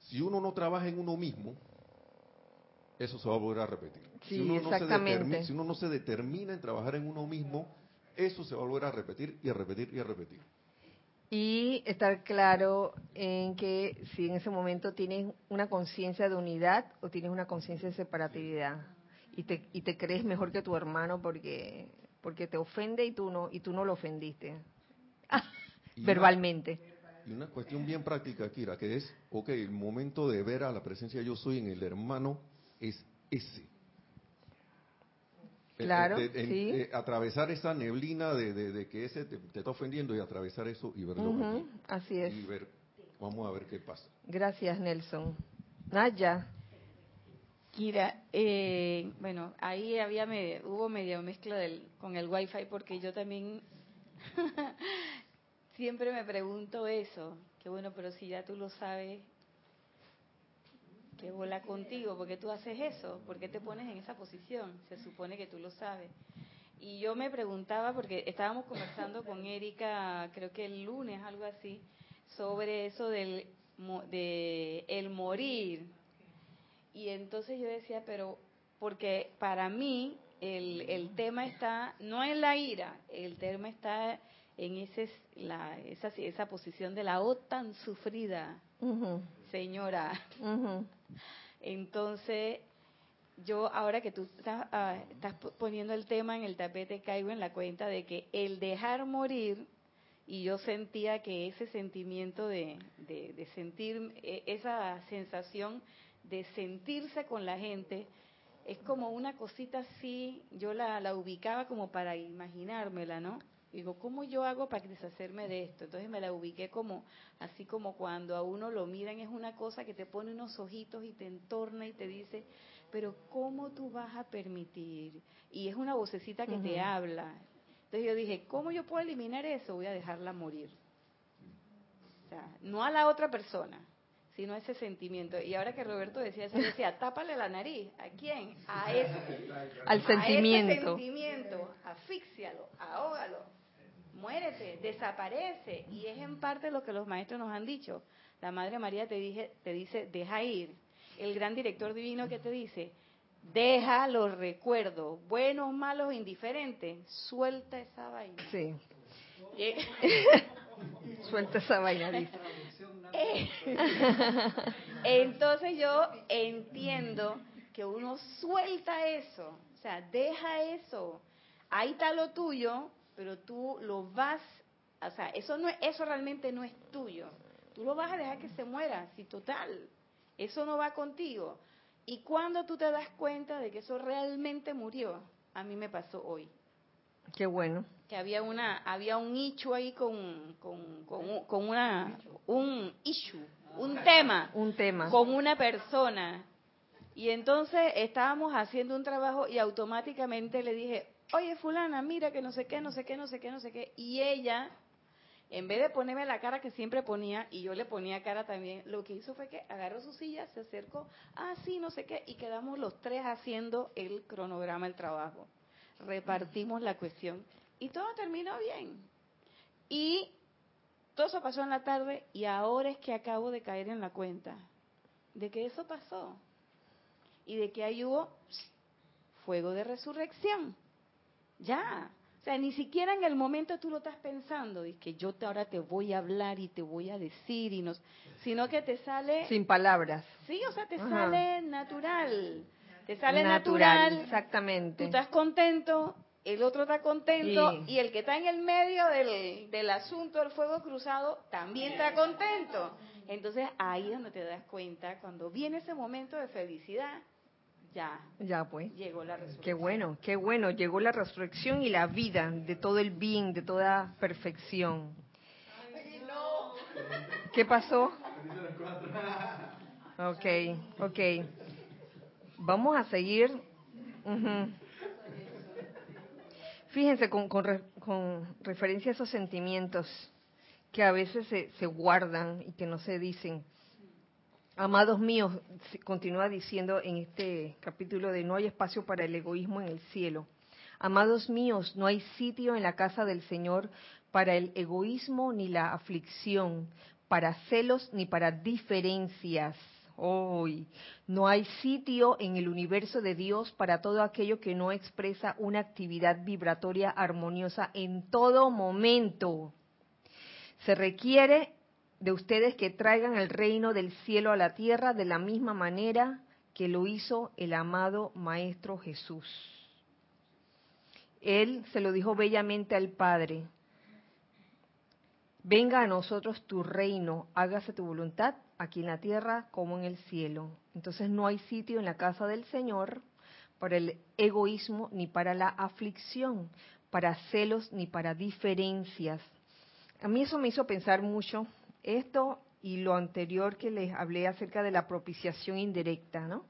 si uno no trabaja en uno mismo, eso se va a volver a repetir. si, uno No se si uno no se determina en trabajar en uno mismo, eso se va a volver a repetir y a repetir y a repetir. Y estar claro en que si en ese momento tienes una conciencia de unidad o tienes una conciencia de separatividad y te, y te crees mejor que tu hermano porque porque te ofende y tú no y tú no lo ofendiste *laughs* verbalmente. y una cuestión bien práctica, Kira, que es, ok, el momento de ver a la presencia yo soy en el hermano es ese. Eh, claro, eh, sí. Eh, atravesar esa neblina de, que ese te, está ofendiendo y atravesar eso y verlo. así es. Y ver, vamos a ver qué pasa. Gracias, Nelson. Naya. Kira, eh, bueno, ahí había hubo media mezcla del, con el wifi porque yo también *laughs* siempre me pregunto eso, que bueno, pero si ya tú lo sabes, ¿qué bola contigo? ¿Por qué tú haces eso? ¿Por qué te pones en esa posición? Se supone que tú lo sabes. Y yo me preguntaba, porque estábamos conversando con Erika, creo que el lunes, algo así, sobre eso del de el morir, y entonces yo decía, pero porque para mí el, el tema está no en la ira, el tema está en ese, la, esa, esa posición de la OTAN sufrida, señora. Entonces, yo ahora que tú estás, ah, estás, poniendo el tema en el tapete, caigo en la cuenta de que el dejar morir, y yo sentía que ese sentimiento de, de, de sentir e, esa sensación de sentirse con la gente, es como una cosita así, yo la, la ubicaba como para imaginármela, ¿no? Digo, ¿cómo yo hago para deshacerme de esto? Entonces me la ubiqué como, así como cuando a uno lo miran, es una cosa que te pone unos ojitos y te entorna y te dice, pero ¿cómo tú vas a permitir? Y es una vocecita que te habla. Entonces yo dije, ¿cómo yo puedo eliminar eso? Voy a dejarla morir. O sea, no a la otra persona, sino ese sentimiento. Y ahora que Roberto decía eso, decía, tápale la nariz. ¿A quién? A ese. Al sentimiento. A sentimiento. Asfíxialo, ahógalo, muérete, desaparece. Y es en parte lo que los maestros nos han dicho. La Madre María te, dije, te dice, deja ir. El gran director divino que te dice, deja los recuerdos, buenos, malos, indiferentes, suelta esa vaina. Sí. *laughs* Suelta esa vaina, dice. Entonces yo entiendo que uno suelta eso, O sea, deja eso. Ahí está lo tuyo, pero tú lo vas, o sea, eso no eso realmente no es tuyo. Tú lo vas a dejar que se muera, si total, eso no va contigo. Y cuando tú te das cuenta de que eso realmente murió, a mí me pasó hoy. Qué bueno. Que había una, había un issue ahí con, con, con, una, un issue, un tema. Un tema. Con una persona. Y entonces estábamos haciendo un trabajo y automáticamente le dije, oye fulana, mira que no sé qué, no sé qué, no sé qué, no sé qué. Y ella, en vez de ponerme la cara que siempre ponía, y yo le ponía cara también, lo que hizo fue que agarró su silla, se acercó, ah, sí, no sé qué, y quedamos los tres haciendo el cronograma, el trabajo. Repartimos la cuestión y todo terminó bien. Y todo eso pasó en la tarde y ahora es que acabo de caer en la cuenta de que eso pasó y de que ahí hubo fuego de resurrección. Ya. O sea, ni siquiera en el momento tú lo estás pensando, y que yo te, ahora te voy a hablar y te voy a decir, y nos, sino que te sale... Sin palabras. Sí, o sea, te sale natural. Te sale natural, Exactamente. Tú estás contento, el otro está contento, y el que está en el medio del, del asunto del fuego cruzado también está contento. Entonces ahí es donde te das cuenta, cuando viene ese momento de felicidad, ya. Ya pues. Llegó la resurrección. Qué bueno, qué bueno. Llegó la resurrección y la vida de todo el bien, de toda perfección. ¿Qué pasó? Ok, ok. Vamos a seguir. Fíjense con, con, referencia a esos sentimientos que a veces se, se guardan y que no se dicen. Amados míos, continúa diciendo en este capítulo de no hay espacio para el egoísmo en el cielo. Amados míos, no hay sitio en la casa del Señor para el egoísmo ni la aflicción, para celos ni para diferencias. Hoy no hay sitio en el universo de Dios para todo aquello que no expresa una actividad vibratoria armoniosa en todo momento. Se requiere de ustedes que traigan el reino del cielo a la tierra de la misma manera que lo hizo el amado Maestro Jesús. Él se lo dijo bellamente al Padre, venga a nosotros tu reino, hágase tu voluntad aquí en la tierra como en el cielo. Entonces no hay sitio en la casa del Señor para el egoísmo ni para la aflicción, para celos ni para diferencias. A mí eso me hizo pensar mucho esto y lo anterior que les hablé acerca de la propiciación indirecta, ¿no?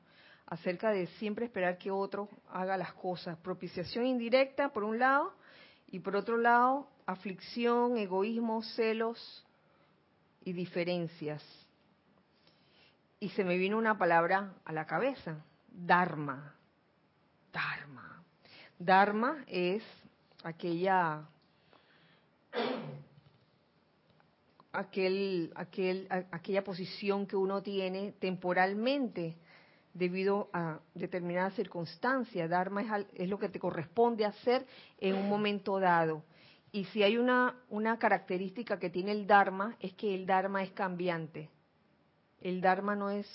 Acerca de siempre esperar que otro haga las cosas. Propiciación indirecta, por un lado, y por otro lado, aflicción, egoísmo, celos y diferencias. Y se me vino una palabra a la cabeza, Dharma. Dharma. Dharma es aquella aquel, aquel, aquella posición que uno tiene temporalmente debido a determinadas circunstancias. Dharma es, es, lo que te corresponde hacer en un momento dado. Y si hay una, una característica que tiene el Dharma, es que el Dharma es cambiante. El Dharma no es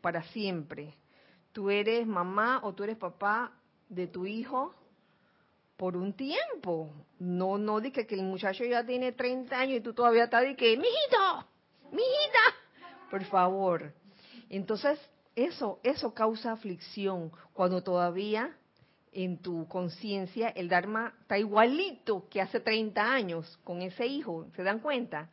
para siempre. Tú eres mamá o tú eres papá de tu hijo por un tiempo. No, no di que, el muchacho ya tiene 30 años y tú todavía estás de que, mijito, mijita, por favor. Entonces, eso, eso causa aflicción cuando todavía en tu conciencia el Dharma está igualito que hace 30 años con ese hijo. ¿Se dan cuenta?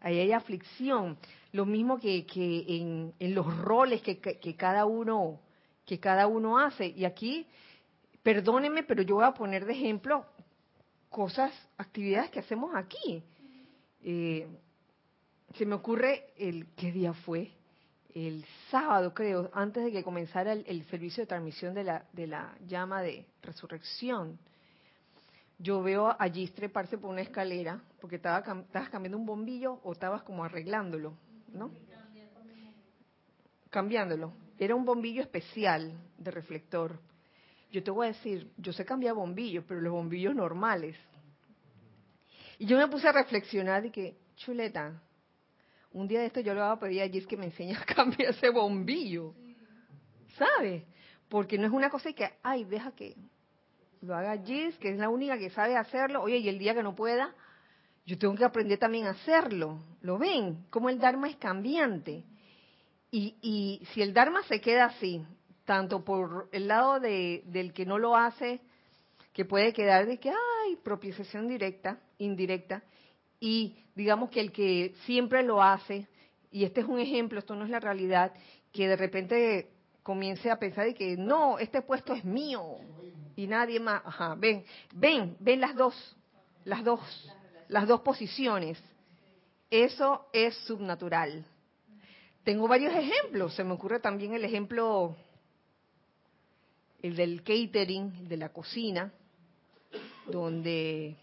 Ahí hay aflicción. Lo mismo que, que en, en, los roles que, que, cada uno que cada uno hace. Y aquí Perdónenme, pero yo voy a poner de ejemplo cosas, actividades que hacemos aquí. Eh, se me ocurre el qué día fue el sábado creo antes de que comenzara el, servicio de transmisión de la llama de resurrección. Yo veo allí treparse por una escalera porque estaba estabas cambiando un bombillo o estabas como arreglándolo no cambiándolo. Era un bombillo especial de reflector yo te voy a decir, yo sé cambiar bombillos, pero los bombillos normales. Y yo me puse a reflexionar y que, chuleta, un día de esto yo le voy a pedir a Gis que me enseñe a *laughs* cambiar ese bombillo. ¿Sabes? porque no es una cosa que, ay, deja que lo haga Gis, que es la única que sabe hacerlo, oye, y el día que no pueda, yo tengo que aprender también a hacerlo. ¿Lo ven? Como el Dharma es cambiante. Y, y si el Dharma se queda así, tanto por el lado de, del que no lo hace, que puede quedar de que hay propiciación directa, indirecta, y digamos que el que siempre lo hace, y este es un ejemplo, esto no es la realidad, que de repente comience a pensar de que no, este puesto es mío y nadie más, ajá, ven, ven, ven las dos, las dos, las dos posiciones. Eso es subnatural. Tengo varios ejemplos, se me ocurre también el ejemplo el del catering, de la cocina, donde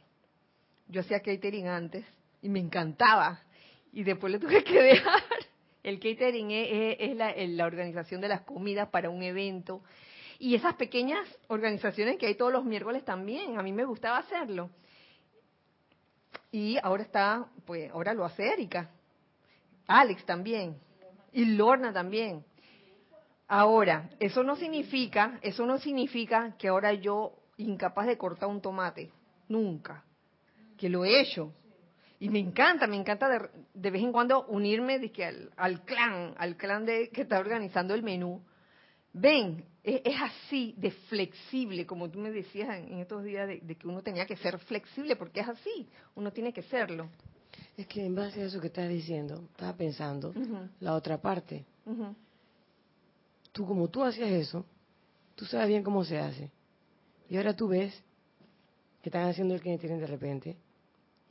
yo hacía catering antes y me encantaba y después le tuve que *laughs* dejar. El catering es, la, organización de las comidas para un evento y esas pequeñas organizaciones que hay todos los miércoles también, a mí me gustaba hacerlo. Y ahora está, pues ahora lo hace Erika, Alex también y Lorna también. Ahora, eso no significa, eso no significa que ahora yo incapaz de cortar un tomate, nunca, que lo he hecho. Y me encanta, me encanta de, vez en cuando unirme que al, clan, al clan de que está organizando el menú. Ven, es, así de flexible, como tú me decías en, estos días, de, que uno tenía que ser flexible, porque es así, uno tiene que serlo. Es que en base a eso que estás diciendo, estaba pensando la otra parte tú como tú hacías eso, tú sabes bien cómo se hace. Y ahora tú ves que están haciendo el que de repente,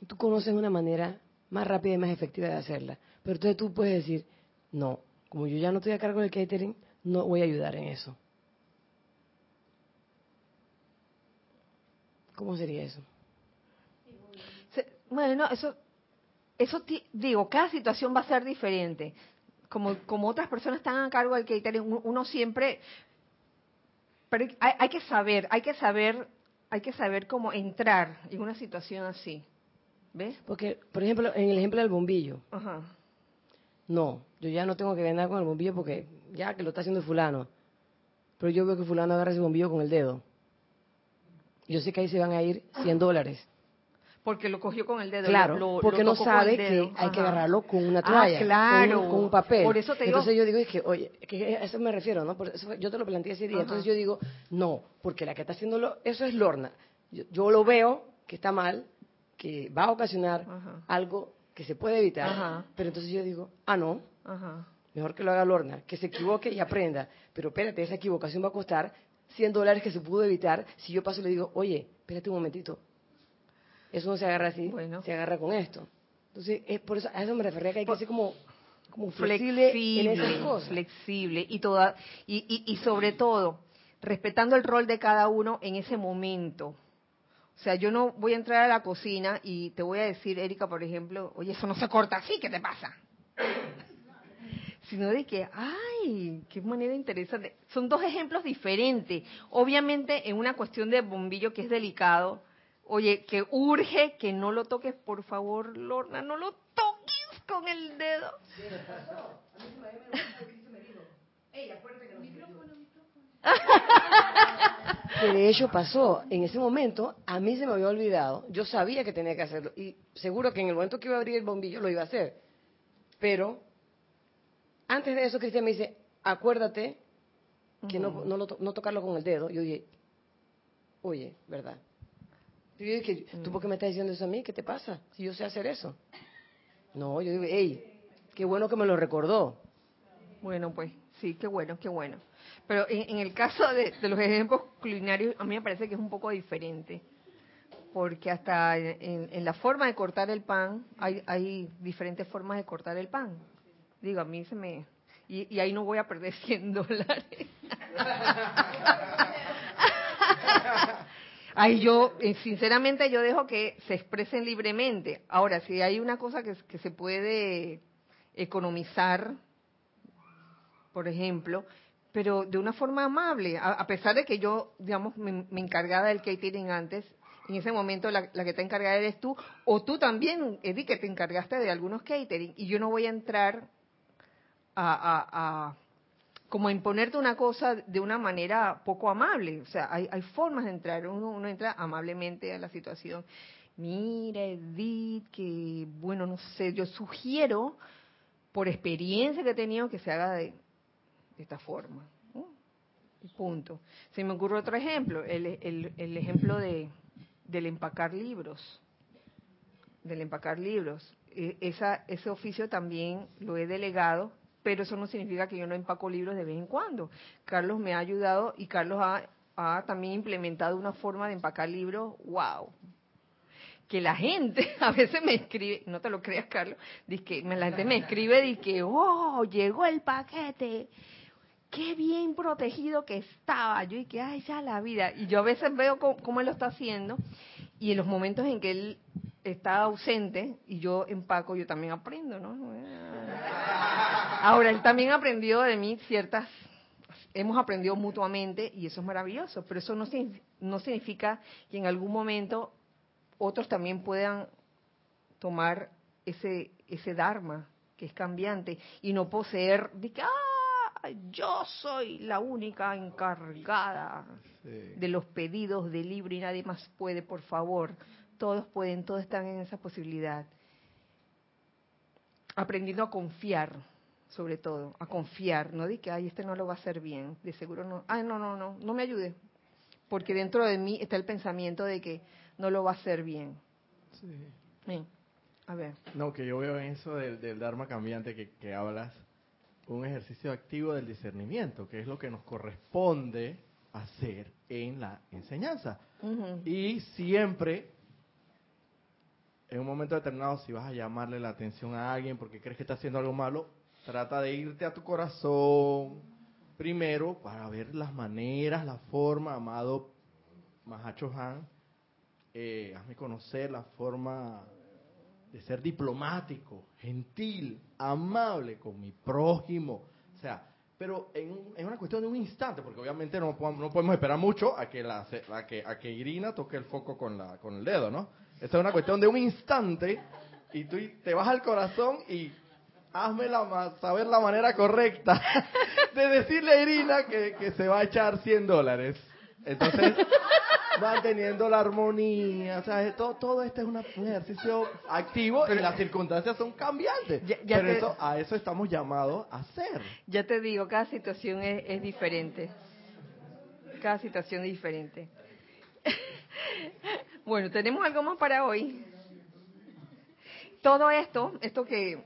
y tú conoces una manera más rápida y más efectiva de hacerla. Pero entonces tú puedes decir, no, como yo ya no estoy a cargo del catering, no voy a ayudar en eso. ¿Cómo sería eso? Bueno, eso, eso digo, cada situación va a ser diferente como, como otras personas están a cargo del catering, uno siempre, pero hay, que saber, hay que saber, hay que saber cómo entrar en una situación así. ¿Ves? Porque, por ejemplo, en el ejemplo del bombillo. No, yo ya no tengo que ganar con el bombillo porque ya que lo está haciendo fulano. Pero yo veo que fulano agarra ese bombillo con el dedo. Yo sé que ahí se van a ir 100 dólares porque lo cogió con el dedo. Claro, porque no sabe que hay que agarrarlo con una ah, toalla, claro. con, un, papel. Por eso te Entonces yo digo, es que, oye, que a eso me refiero, ¿no? Por eso yo te lo planteé ese día. Entonces yo digo, no, porque la que está haciéndolo, eso es Lorna. Yo, lo veo que está mal, que va a ocasionar algo que se puede evitar, pero entonces yo digo, ah, no, mejor que lo haga Lorna, que se equivoque y aprenda. Pero espérate, esa equivocación va a costar 100 dólares que se pudo evitar si yo paso y le digo, oye, espérate un momentito, eso no se agarra así, se agarra con esto. Entonces, es por eso, a eso me refería que hay que ser como, como flexible, en esas cosas. Flexible y, toda, y, y, sobre todo, respetando el rol de cada uno en ese momento. O sea, yo no voy a entrar a la cocina y te voy a decir, Erika, por ejemplo, oye, eso no se corta así, ¿qué te pasa? Sino de que, ay, qué manera interesante. Son dos ejemplos diferentes. Obviamente, en una cuestión de bombillo que es delicado, Oye, que urge que no lo toques, por favor, Lorna, no lo toques con el dedo. Que de hecho pasó, en ese momento a mí se me había olvidado, yo sabía que tenía que hacerlo y seguro que en el momento que iba a abrir el bombillo lo iba a hacer. Pero antes de eso Cristian me dice, acuérdate que no, no, no tocarlo con el dedo. Yo dije, oye, ¿verdad? Yo dije, ¿tú por qué me estás diciendo eso a mí? ¿Qué te pasa? Si yo sé hacer eso. No, yo digo, hey, qué bueno que me lo recordó. Bueno, pues sí, qué bueno, qué bueno. Pero en, el caso de, los ejemplos culinarios, a mí me parece que es un poco diferente. Porque hasta en, la forma de cortar el pan, hay, hay diferentes formas de cortar el pan. Digo, a mí se me... Y, y ahí no voy a perder *laughs* 100 dólares. *laughs* Ay, yo, eh, sinceramente, yo dejo que se expresen libremente. Ahora, si hay una cosa que, se puede economizar, por ejemplo, pero de una forma amable, a, pesar de que yo, digamos, me, encargaba del catering antes, en ese momento la, que está encargada eres tú, o tú también, Eddie, que te encargaste de algunos catering, y yo no voy a entrar a como imponerte una cosa de una manera poco amable. O sea, hay, hay formas de entrar. Uno, uno entra amablemente a la situación. Mira, Edith, que bueno, no sé, yo sugiero, por experiencia que he tenido, que se haga de, esta forma. punto. Se me ocurre otro ejemplo, el, el, el ejemplo de, del empacar libros. Del empacar libros. E, esa, ese oficio también lo he delegado pero eso no significa que yo no empaco libros de vez en cuando. Carlos me ha ayudado y Carlos ha, también implementado una forma de empacar libros, wow. Que la gente *laughs* a veces me escribe, no te lo creas Carlos, que la gente me escribe dice que, oh, llegó el paquete, qué bien protegido que estaba. Yo y que, ay, ya la vida. Y yo a veces veo cómo, cómo él lo está haciendo y en los momentos en que él está ausente y yo empaco, yo también aprendo, ¿no? Ahora, él también aprendió de mí ciertas, hemos aprendido mutuamente y eso es maravilloso, pero eso no, no significa que en algún momento otros también puedan tomar ese, ese Dharma que es cambiante y no poseer de que, ah, yo soy la única encargada de los pedidos de libro y nadie más puede, por favor todos pueden, todos están en esa posibilidad. Aprendiendo a confiar, sobre todo, a confiar, no di que, ay, este no lo va a hacer bien, de seguro no, ay, no, no, no, no me ayude, porque dentro de mí está el pensamiento de que no lo va a hacer bien. Sí. A ver. No, que yo veo en eso del, del Dharma cambiante que, que hablas, un ejercicio activo del discernimiento, que es lo que nos corresponde hacer en la enseñanza. Y siempre en un momento determinado, si vas a llamarle la atención a alguien porque crees que está haciendo algo malo, trata de irte a tu corazón primero para ver las maneras, la forma, amado Mahacho Han, eh, hazme conocer la forma de ser diplomático, gentil, amable con mi prójimo. O sea, pero en, en, una cuestión de un instante, porque obviamente no, no podemos esperar mucho a que, la, a que, a que Irina toque el foco con, la, con el dedo, ¿no? Esta es una cuestión de un instante y tú te vas al corazón y hazme la, saber la manera correcta *laughs* de decirle a Irina que, que se va a echar 100 dólares. Entonces, manteniendo la armonía, o sea, todo, todo esto es un ejercicio activo y las circunstancias son cambiantes. pero eso, a eso estamos llamados a hacer. Ya te digo, cada situación es, es diferente. Cada situación es diferente. Bueno, tenemos algo más para hoy. Todo esto, esto que,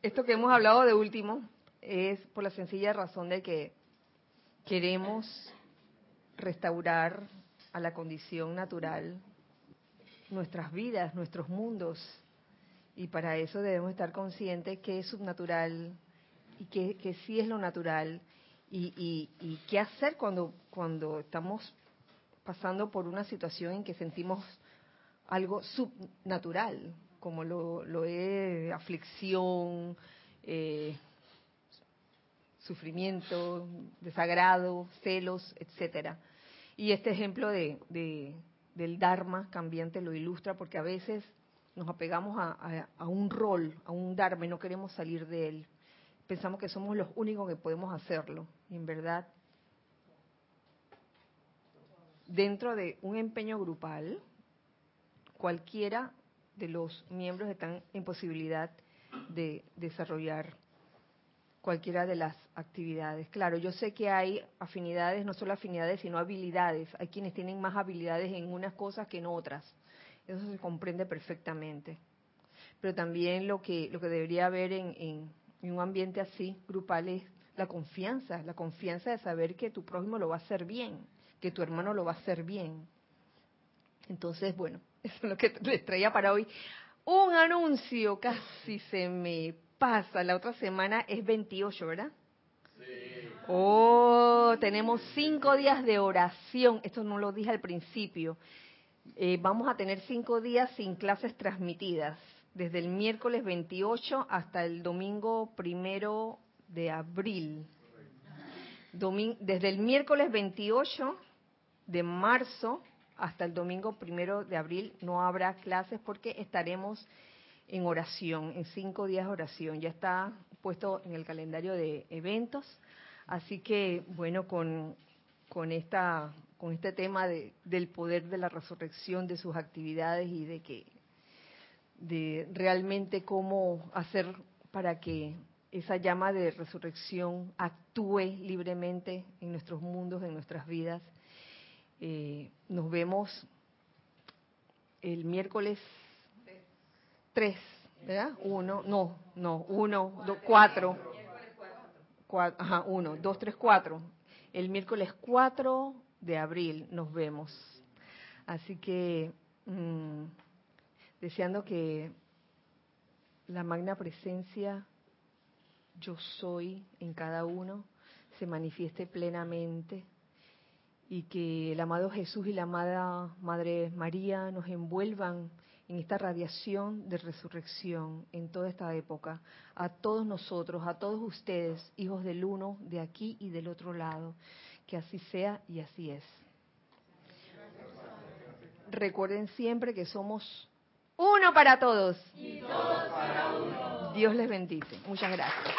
esto que hemos hablado de último, es por la sencilla razón de que queremos restaurar a la condición natural nuestras vidas, nuestros mundos. Y para eso debemos estar conscientes que es subnatural y que, sí es lo natural y, y, y qué hacer cuando, cuando estamos pasando por una situación en que sentimos algo subnatural, como lo, lo es aflicción, eh, sufrimiento, desagrado, celos, etcétera. Y este ejemplo de, del Dharma cambiante lo ilustra porque a veces nos apegamos a, a, un rol, a un Dharma y no queremos salir de él. Pensamos que somos los únicos que podemos hacerlo. Y en verdad dentro de un empeño grupal, cualquiera de los miembros están en posibilidad de desarrollar cualquiera de las actividades. Claro, yo sé que hay afinidades, no solo afinidades, sino habilidades. Hay quienes tienen más habilidades en unas cosas que en otras. Eso se comprende perfectamente. Pero también lo que, lo que debería haber en, en un ambiente así, grupal, es la confianza, la confianza de saber que tu prójimo lo va a hacer bien que tu hermano lo va a hacer bien. Entonces, bueno, *laughs* eso es lo que les traía para hoy. Un anuncio, casi se me pasa. La otra semana es 28, ¿verdad? Sí. Oh, tenemos cinco días de oración. Esto no lo dije al principio. Eh, vamos a tener cinco días sin clases transmitidas, desde el miércoles 28 hasta el domingo primero de abril. desde el miércoles 28 de marzo hasta el domingo primero de abril no habrá clases porque estaremos en oración, en cinco días de oración. Ya está puesto en el calendario de eventos. Así que, bueno, con, con, esta, con este tema de, del poder de la resurrección, de sus actividades y de que de realmente cómo hacer para que esa llama de resurrección actúe libremente en nuestros mundos, en nuestras vidas. Eh, nos vemos el miércoles 3, ¿verdad? Uno, no, no, uno, dos, cuatro. cuatro ajá, uno, dos, tres, cuatro. El miércoles 4 de abril nos vemos. Así que mmm, deseando que la magna presencia yo soy en cada uno se manifieste plenamente y que el amado Jesús y la amada Madre María nos envuelvan en esta radiación de resurrección en toda esta época, a todos nosotros, a todos ustedes, hijos del uno, de aquí y del otro lado. Que así sea y así es. Recuerden siempre que somos uno para todos. Y todos para uno. Dios les bendice. Muchas gracias.